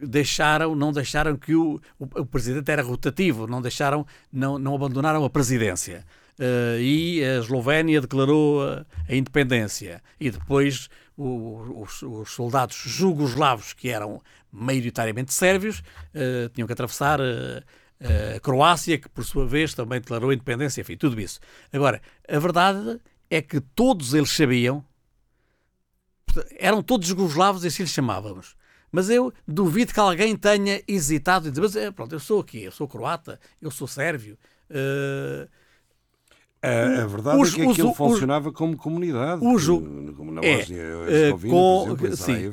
deixaram, não deixaram que o, o, o presidente era rotativo, não deixaram, não, não abandonaram a presidência. Eh, e a Eslovénia declarou a, a independência. E depois os, os soldados jugoslavos, que eram maioritariamente sérvios, eh, tinham que atravessar eh, a Croácia, que por sua vez também declarou a independência, enfim, tudo isso. Agora, a verdade é que todos eles sabiam, eram todos jugoslavos e assim lhes chamávamos. Mas eu duvido que alguém tenha hesitado e dizer, mas é, pronto, eu sou aqui, eu sou croata, eu sou sérvio. eh, A, a verdade os- é que os- aquilo os- funcionava como comunidade. o ju- que- como na é, Bósnia Herzegovina, com- por exemplo, em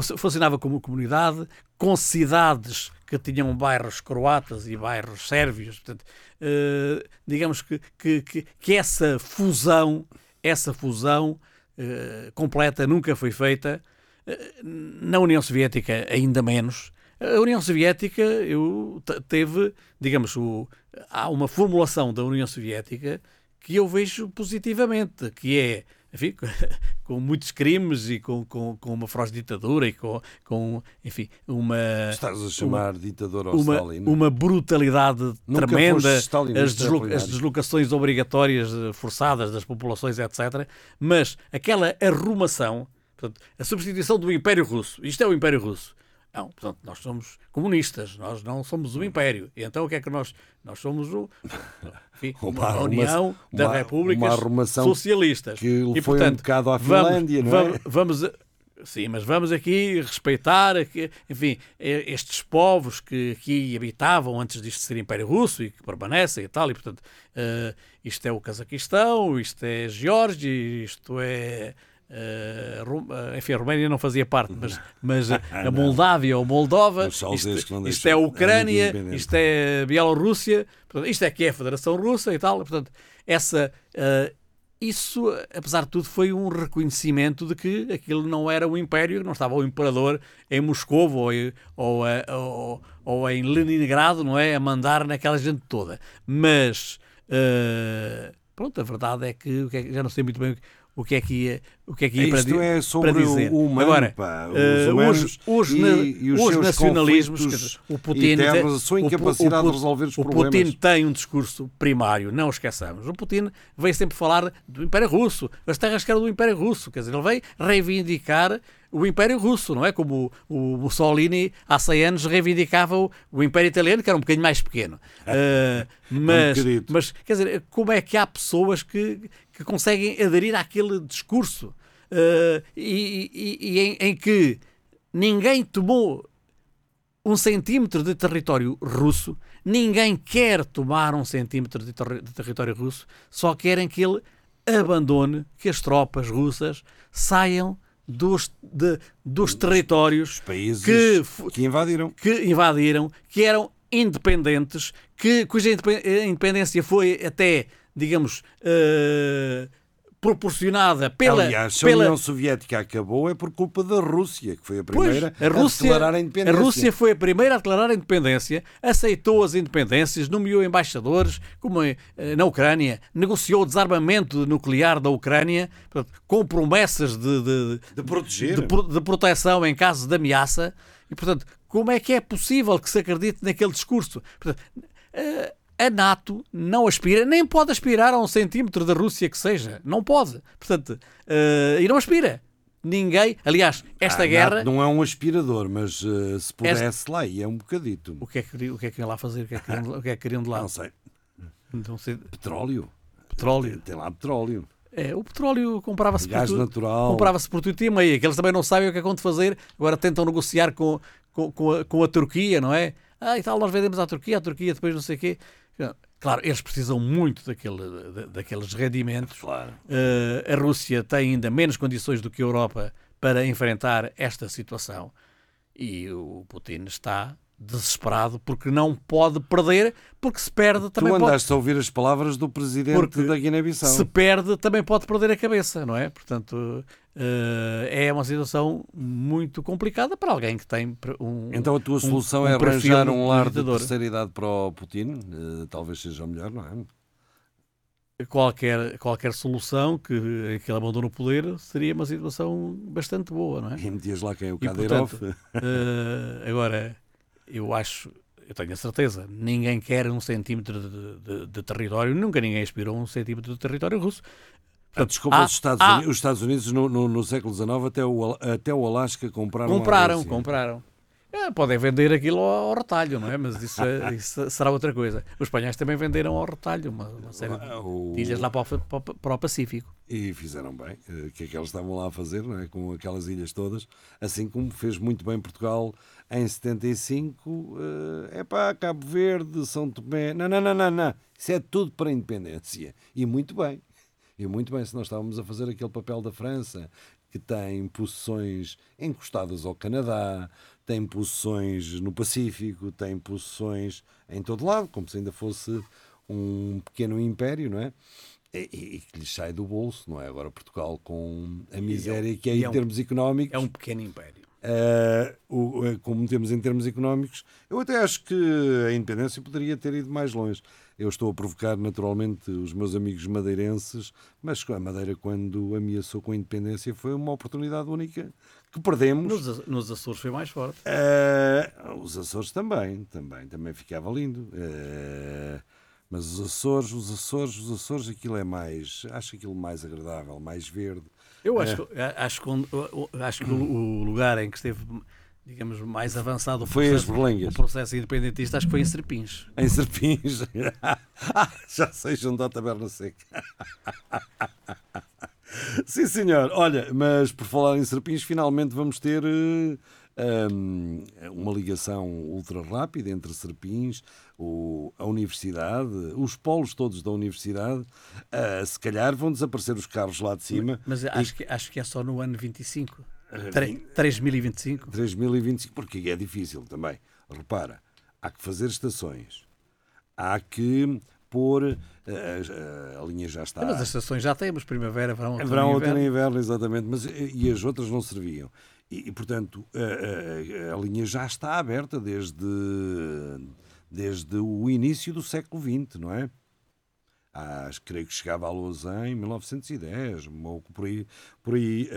sim, funcionava como comunidade, com cidades que tinham bairros croatas e bairros sérvios. Portanto, eh, digamos que, que, que, que essa fusão, essa fusão eh, completa nunca foi feita. Eh, na União Soviética, ainda menos. A União Soviética eu, te- teve, digamos, o, há uma formulação da União Soviética que eu vejo positivamente, que é, enfim, com muitos crimes e com, com, com uma feroz ditadura e com, com enfim, uma... Estás a chamar ditador ao uma, Stalin. uma brutalidade Nunca tremenda, as, deslo- as deslocações obrigatórias eh, forçadas das populações, etc. Mas aquela arrumação, portanto, a substituição do Império Russo, isto é o Império Russo. Não, portanto, nós somos comunistas, nós não somos o Império. E então o que é que nós? Nós somos o, enfim, Uma uma, União das uma- Repúblicas uma Socialistas. que e, foi um portanto, bocado à vamos- Finlândia, não é? vamos, vamos Sim, mas vamos aqui respeitar, enfim, estes povos que aqui habitavam antes disto ser Império Russo e que permanecem e tal, e portanto, eh, isto é o Cazaquistão, isto é Geórgia, isto é. Eh, eh, enfim, a Roménia não fazia parte, mas, mas a- a Não. Moldávia ou Moldova, isto, isto é a a Ucrânia, independência. isto é a Bielorrússia, portanto, isto é que é a Federação Russa e tal, portanto, essa. eh, isso, apesar de tudo, foi um reconhecimento de que aquilo não era um império, não estava o imperador em Moscou ou, em- ou, eh, ou- ou em Leningrado, não é? A mandar naquela gente toda. Mas, eh, pronto, a verdade é o é que- já não sei muito bem o que é que ia, o que é que ia para, Isto di- é sobre para dizer. o humano, Agora, pá, os humanos os, os, e- na- e os seus nacionalismos, dizer, o Putin, internos, a sua o incapacidade o Pu- de resolver os o problemas. Putin tem um discurso primário, não esqueçamos. O Putin veio sempre falar do Império Russo, as terras que eram do Império Russo, quer dizer, ele veio reivindicar o Império Russo, não é? Como o, o Mussolini há 100 anos reivindicava o, o Império Italiano, que era um bocadinho mais pequeno. Uh, mas, mas, quer dizer, como é que há pessoas que, que conseguem aderir àquele discurso uh, e, e, e em, em, que ninguém tomou um centímetro de território russo, ninguém quer tomar um centímetro de, ter de território russo, só querem que ele abandone, que as tropas russas saiam dos, de, dos territórios países que, que, invadiram. que invadiram, que eram independentes, que, cuja independência foi até, digamos, uh, proporcionada pela. Aliás, se pela... a União Soviética acabou é por culpa da Rússia, que foi a primeira pois, a, Rússia, a declarar a independência. A Rússia foi a primeira a declarar a independência, aceitou as independências, nomeou embaixadores, como eh, na Ucrânia, negociou o desarmamento nuclear da Ucrânia, com promessas de, de, de proteger, de, de proteção em caso de ameaça. E, portanto, como é que é possível que se acredite naquele discurso? Portanto, uh, a NATO não aspira, nem pode aspirar a um centímetro da Rússia que seja. Não pode. Portanto, uh, e não aspira. Ninguém. Aliás, esta a guerra. NATO não é um aspirador, mas uh, se pudesse esta... lá, ia um bocadito. O que, é que, o que é que iam lá fazer? O que é que queriam, o que é que queriam de lá? Não sei. Não sei. Petróleo. Petróleo. Tem, tem lá petróleo. É, o petróleo comprava-se por Gás tudo. natural. Comprava-se por tudo e meio. Que eles também não sabem o que é que vão fazer. Agora tentam negociar com, com, com, a, com a Turquia, não é? Ah, e tal, nós vendemos à Turquia, a Turquia depois não sei o quê. Claro, eles precisam muito daquele, daqueles rendimentos. Claro. Uh, a Rússia tem ainda menos condições do que a Europa para enfrentar esta situação. E o Putin está desesperado porque não pode perder, porque se perde também. Tu andaste pode... a ouvir as palavras do presidente porque da Guiné-Bissau. Se perde, também pode perder a cabeça, não é? Portanto, uh, é uma situação muito complicada para alguém que tem um. Então a tua solução um, é um arranjar um lar de terceira idade para o Putin? Uh, talvez seja o melhor, não é? Qualquer, qualquer solução que, que ele abandone o poder seria uma situação bastante boa, não é? E metias lá quem é o Kadyrov. uh, agora, eu acho, eu tenho a certeza, ninguém quer um centímetro de, de, de território, nunca ninguém aspirou a um centímetro de território russo. Portanto, Desculpa, há, os, Estados há, Unidos, os, Estados Unidos, no, no, no, século XIX até o, até o Alasca compraram Compraram, compraram. É, podem vender aquilo ao, retalho, não é? Mas isso, é, isso, será outra coisa. Os espanhóis também venderam ao retalho uma, uma série o... de ilhas lá para o, para o, Pacífico. E fizeram bem. O que é que eles estavam lá a fazer, não é? Com aquelas ilhas todas. Assim como fez muito bem Portugal em 75. É pá, Cabo Verde, São Tomé. Não, não, não, não, não. Isso é tudo para a independência. E muito bem. E muito bem, se nós estávamos a fazer aquele papel da França, que tem posições encostadas ao Canadá, tem posições no Pacífico, tem posições em todo lado, como se ainda fosse um pequeno império, não é? E, e que lhes sai do bolso, não é? Agora Portugal com a miséria que é em é um, termos económicos. É um pequeno império. Uh, o, como temos em termos económicos, eu até acho que a independência poderia ter ido mais longe. Eu estou a provocar naturalmente os meus amigos madeirenses, mas a Madeira, quando ameaçou com a independência, foi uma oportunidade única que perdemos. Nos, nos Açores foi mais forte. Uh, os Açores também, também, também ficava lindo. Uh, mas os Açores, os Açores, os Açores, aquilo é mais, acho aquilo mais agradável, mais verde. Eu acho, acho, que, acho que o lugar em que esteve digamos, mais avançado foi processo, o processo independentista, acho que foi em Serpins. Em Serpins? Já sei juntar a taberna seca. Sim, senhor. Olha, mas por falar em Serpins, finalmente vamos ter um, uma ligação ultra rápida entre Serpins, o, a universidade, os polos todos da universidade. Uh, se calhar vão desaparecer os carros lá de cima. Mas, mas acho, que, acho que é só no ano 25. 3025? 3025, porque é difícil também. Repara, há que fazer estações, há que pôr. A, eh, a, eh, a linha já está. Mas as estações já temos, primavera, verão, outono verão, outono e inverno. exatamente, mas eh, e as outras não serviam. E, e portanto, a, a, linha já está aberta desde, desde o início do século XX, não é? Ah, creio que chegava à Lausanne em 1910, ou por aí, por aí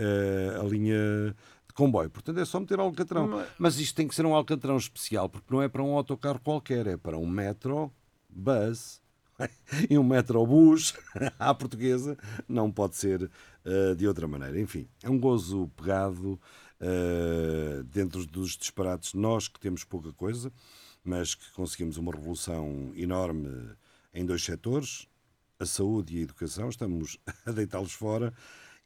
a linha de comboio. Portanto, é só meter Alcatrão. Mas... Mas isto tem que ser um Alcatrão especial, porque não é para um autocarro qualquer, é para um metro, bus e um metrobus à portuguesa. Não pode ser uh, de outra maneira. Enfim, é um gozo pegado uh, dentro dos disparates. Nós que temos pouca coisa, mas que conseguimos uma revolução enorme em dois setores, a saúde e a educação, estamos a deitá-los fora.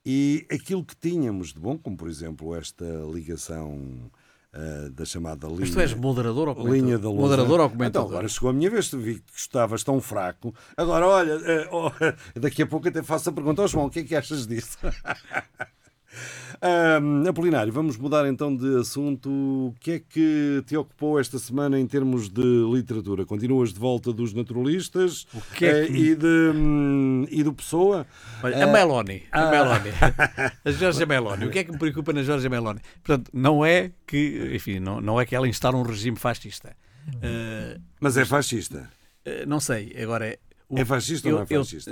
E aquilo que tínhamos de bom, como por exemplo esta ligação uh, da chamada linha. Mas tu és moderador ou comentador? Linha da Luz. Moderador ou Então, comentador? agora chegou a minha vez, vi que estavas tão fraco. Agora, olha, eh, oh, daqui a pouco até faço a pergunta ao João: o que é que achas disso? Um, Apolinário, vamos mudar então de assunto. O que é que te ocupou esta semana em termos de literatura? Continuas de volta dos naturalistas O é eh, que- e, de, hum, e do Pessoa? Olha, Eh, a Meloni, a ah. Meloni, a Jorge Meloni. O que é que me preocupa na Jorge Meloni? Portanto, não é que, enfim, não, não é que ela instala um regime fascista. Eh, Mas é fascista. eh, não sei, agora é. É fascista ou não é eu- fascista?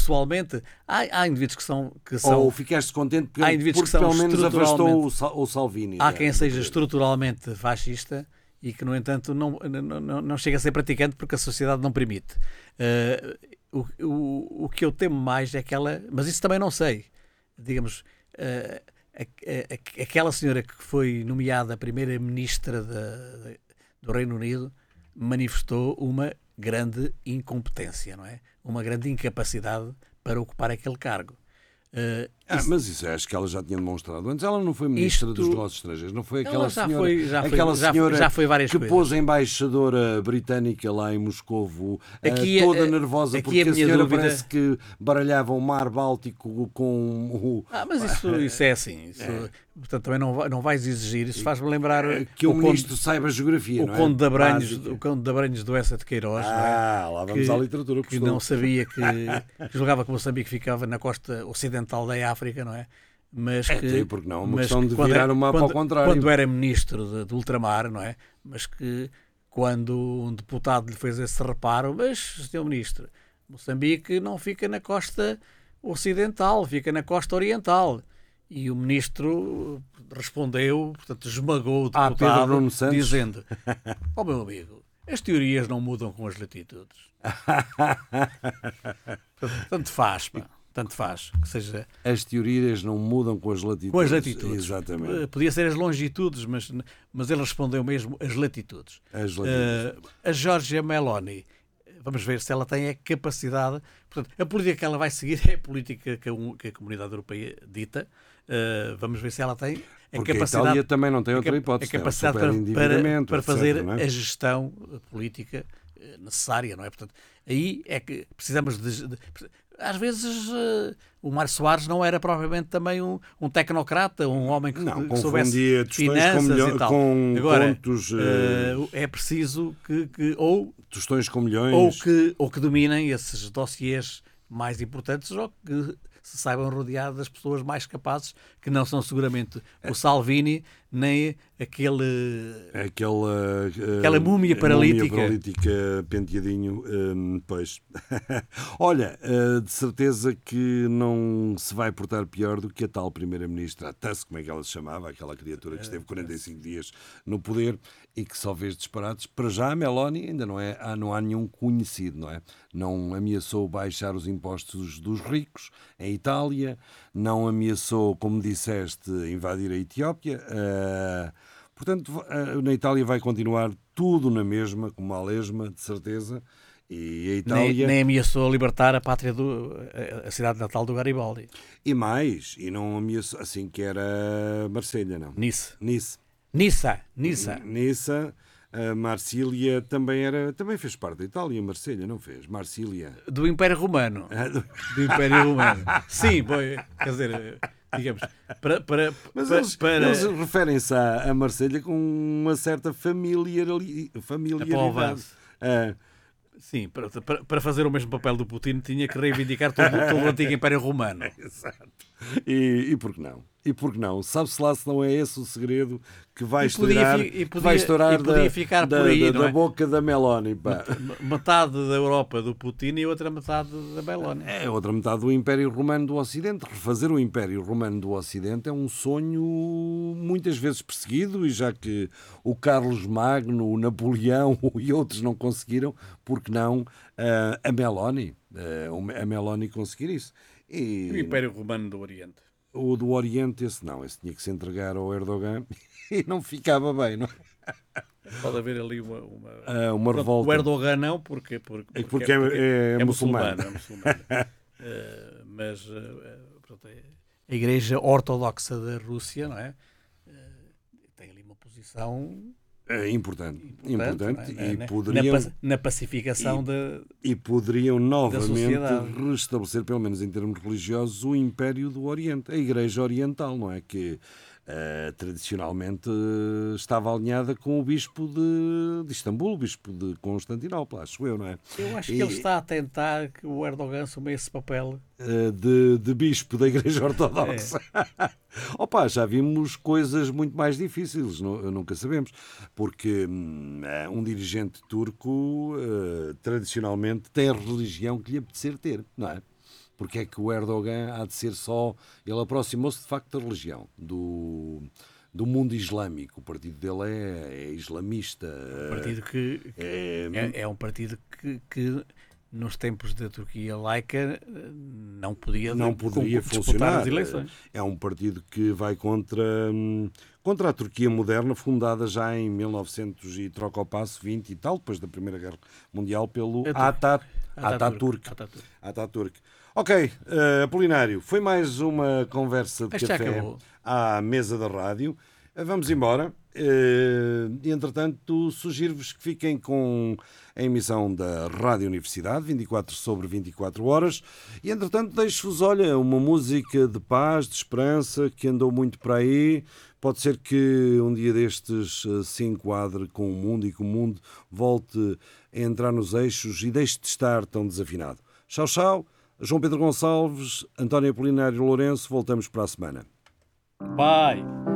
Pessoalmente, há, há indivíduos que são. Que são Ou ficaste contente porque, há indivíduos porque que são pelo menos afastou o, o Salvini? Há já. quem seja estruturalmente fascista e que, no entanto, não, não, não, não chega a ser praticante porque a sociedade não permite. Eh, o, o, o que eu temo mais é aquela. Mas isso também não sei. Digamos, eh, a- a- aquela senhora que foi nomeada primeira-ministra do Reino Unido manifestou uma grande incompetência, não é? Uma grande incapacidade para ocupar aquele cargo. Eh, Ah, mas isso acho que ela já tinha demonstrado antes. Ela não foi ministra Isto- dos negócios estrangeiros, não foi Ela aquela já senhora, foi- já foi- aquela já- senhora já foi várias que coisas. pôs a embaixadora britânica lá em Moscovo, eh, Aqui, toda eh, nervosa aqui porque a a, senhora dúvida- parece que baralhava o mar Báltico com o Ah, mas isso, isso é assim. Isso, Portanto, também não, não vais exigir. Isso faz-me lembrar que o, Conde- ministro saiba geografia, o não é? Conde de Abranhos, o Conde de Abranhos do Essa de Queiroz, não é? Ah, lá vamos que, à literatura, que gostou. não sabia que, que julgava que Moçambique ficava na costa ocidental da África, não é? Mas É, que, porque não, uma mas questão que de quando virar era- o mapa ao quando- contrário. Quando era ministro de, de ultramar, não é? Mas que quando um deputado lhe fez esse reparo, mas, senhor ministro, Moçambique não fica na costa ocidental, fica na costa oriental. E o ministro respondeu, portanto, esmagou o Ah, deputado, Santos. dizendo: Ó meu amigo, as teorias não mudam com as latitudes. Tanto faz, pá, tanto faz. Que seja As teorias não mudam com as latitudes. com as latitudes. Exatamente. Eh, Podia ser as longitudes, mas, mas ele respondeu mesmo as latitudes. As latitudes. Eh, a Giorgia Meloni, vamos ver se ela tem a capacidade. Portanto, a política que ela vai seguir é a política que a, que a comunidade europeia dita. Eh, vamos ver se ela tem a Porque a capacidade. Itália também não tem a outra hipótese, A capacidade para, para, etc, fazer não é? a gestão política necessária, não é? Portanto, aí é que precisamos de. de- às vezes eh, o Mário Soares não era propriamente também um, um tecnocrata, um homem que, Não, que soubesse tostões com finanças milho- e tal. com Agora, contos, eh, é preciso que, que ou, Tostões com milhões. ou, que, ou que dominem esses dossiês mais importantes ou que se saibam rodear das pessoas mais capazes, que não são seguramente o Salvini nem aquele Aquela, eh, Aquela múmia paralítica. paralítica penteadinho, hum, pois. Olha, eh, de certeza que não se vai portar pior do que a tal Primeira-Ministra, a Tusk, como é que ela se chamava, aquela criatura que esteve 45 dias no poder e que só vês disparates. Para já, a Meloni ainda não, é, há- não há nenhum conhecido, não é? Não ameaçou baixar os impostos dos ricos em Itália, não ameaçou, como disseste, invadir a Etiópia. eh, Portanto, eh, na Itália vai continuar tudo na mesma, como a lesma, de certeza. E a nem, Itália. nem ameaçou libertar a pátria do a- a cidade natal do Garibaldi. E mais, e não ameaçou, assim que era Marselha, não. Nice. Nice. Nissa, Nissa. Nissa. A Marsília também, era, também fez parte da Itália, Marselha, não fez? Marsília. Do Império Romano. Ah, do- Do Império Romano. Sim, boi, quer dizer, digamos, para. para, Mas para, eles, para- eles referem-se a, a Marselha com uma certa familiaridade. avanço. Ah, Sim, para, para, para fazer o mesmo papel do Putin tinha que reivindicar todo, todo o antigo Império Romano. Exato. E, e por que não? E por que não? Sabe-se lá se não é esse o segredo que vai estourar, e podia- vai estourar da, ficar da, aí, da- da é? boca da Meloni. pá. Metade da Europa do Putin e outra metade da Meloni. É outra metade do Império Romano do Ocidente. Refazer o Império Romano do Ocidente é um sonho muitas vezes perseguido, e já que o Carlos Magno, o Napoleão e outros não conseguiram, por que não ah, a Meloni? Ah, a Meloni conseguir isso. E O Império Romano do Oriente. o do Oriente, esse não, esse tinha que se entregar ao Erdogan e não ficava bem, não é? Pode haver ali uma. uma, Ah, uma Pronto, revolta. O Erdogan não, porque, porque, É porque é- é muçulmano. é muçulmano. Eh, mas eh, pronto, é- a Igreja Ortodoxa da Rússia, não é? Eh, tem ali uma posição É importante, importante, não é? e Na- poderiam na, pac- na pacificação e, da e poderiam novamente restabelecer, pelo menos em termos religiosos, o Império do Oriente, a Igreja Oriental, não é que eh, tradicionalmente eh, estava alinhada com o Bispo de, de Istambul, o Bispo de Constantinopla, acho eu, não é? Eu acho E- que ele está a tentar que o Erdogan assuma esse papel. eh, de, de bispo da Igreja Ortodoxa. Opa, já vimos coisas muito mais difíceis, nu- nunca sabemos, porque hum, eh, um dirigente turco tradicionalmente tem a religião que lhe apetecer ter, não é? Porque é que o Erdogan há de ser só. Ele aproximou-se de facto da religião, do, do mundo islâmico. O partido dele é, é islamista. Um partido que, que é, é, é um partido que, que nos tempos da Turquia laica eh, não podia, não disputar funcionar. as eleições. É um partido que vai contra, hum, contra a Turquia moderna, fundada já em 1900 e troca ao passo 20 e tal, depois da Primeira Guerra Mundial, pelo É Turco. Atat, Ataturk. Ok, eh, Apolinário, foi mais uma conversa de já café acabou. à mesa da rádio. Eh, Vamos embora. E, entretanto, sugiro-vos que fiquem com a emissão da Rádio Universidade, 24 sobre 24 horas. E, entretanto, deixo-vos, olha, uma música de paz, de esperança, que andou muito para aí. Pode ser que um dia destes se enquadre com o mundo e que o mundo volte a entrar nos eixos e deixe de estar tão desafinado. Tchau, tchau. João Pedro Gonçalves, António Apolinário Lourenço, voltamos para a semana. Bye.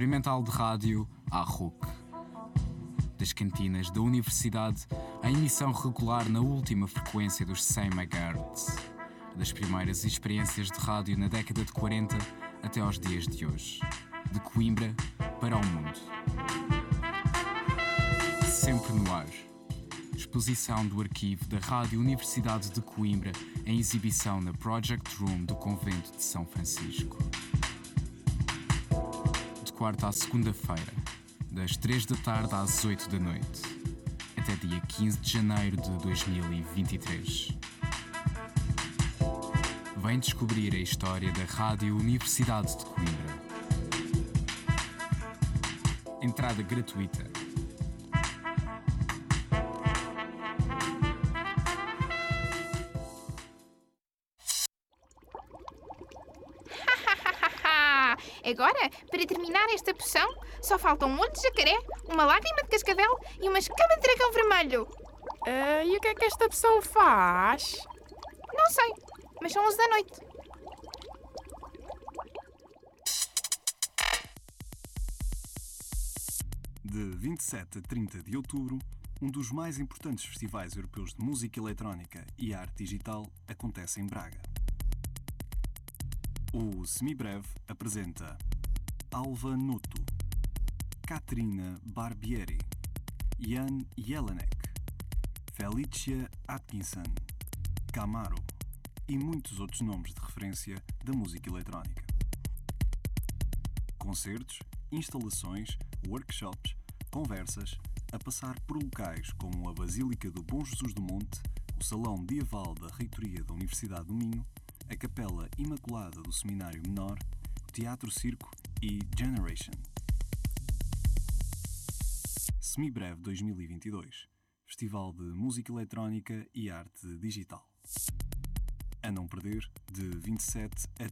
Experimental de Rádio à RUC. Das cantinas da Universidade, a emissão regular na última frequência dos 100 MHz. Das primeiras experiências de rádio na década de 40 até aos dias de hoje. De Coimbra para o mundo. Sempre no ar. Exposição do arquivo da Rádio Universidade de Coimbra em exibição na Project Room do Convento de São Francisco quarta à segunda-feira, das 3 da tarde às 8 da noite, até dia 15 de janeiro de 2023. Vem descobrir a história da Rádio Universidade de Coimbra. Entrada gratuita. Esta poção, só falta um olho de jacaré, uma lágrima de cascavel e uma escama de dragão vermelho. Ah, e o que é que esta poção faz? Não sei, mas são 11 da noite. De 27 a 30 de outubro, um dos mais importantes festivais europeus de música eletrónica e arte digital acontece em Braga. O Semibreve apresenta Alva Noto, Katrina Barbieri, Jan Jelinek, Felicia Atkinson, Camaro e muitos outros nomes de referência da música eletrónica. Concertos, instalações, workshops, conversas, a passar por locais como a Basílica do Bom Jesus do Monte, o Salão Medieval da Reitoria da Universidade do Minho, a Capela Imaculada do Seminário Menor, o Teatro Circo e Generation. Semibreve 2022 Festival de Música Eletrónica e Arte Digital. A não perder, de 27 a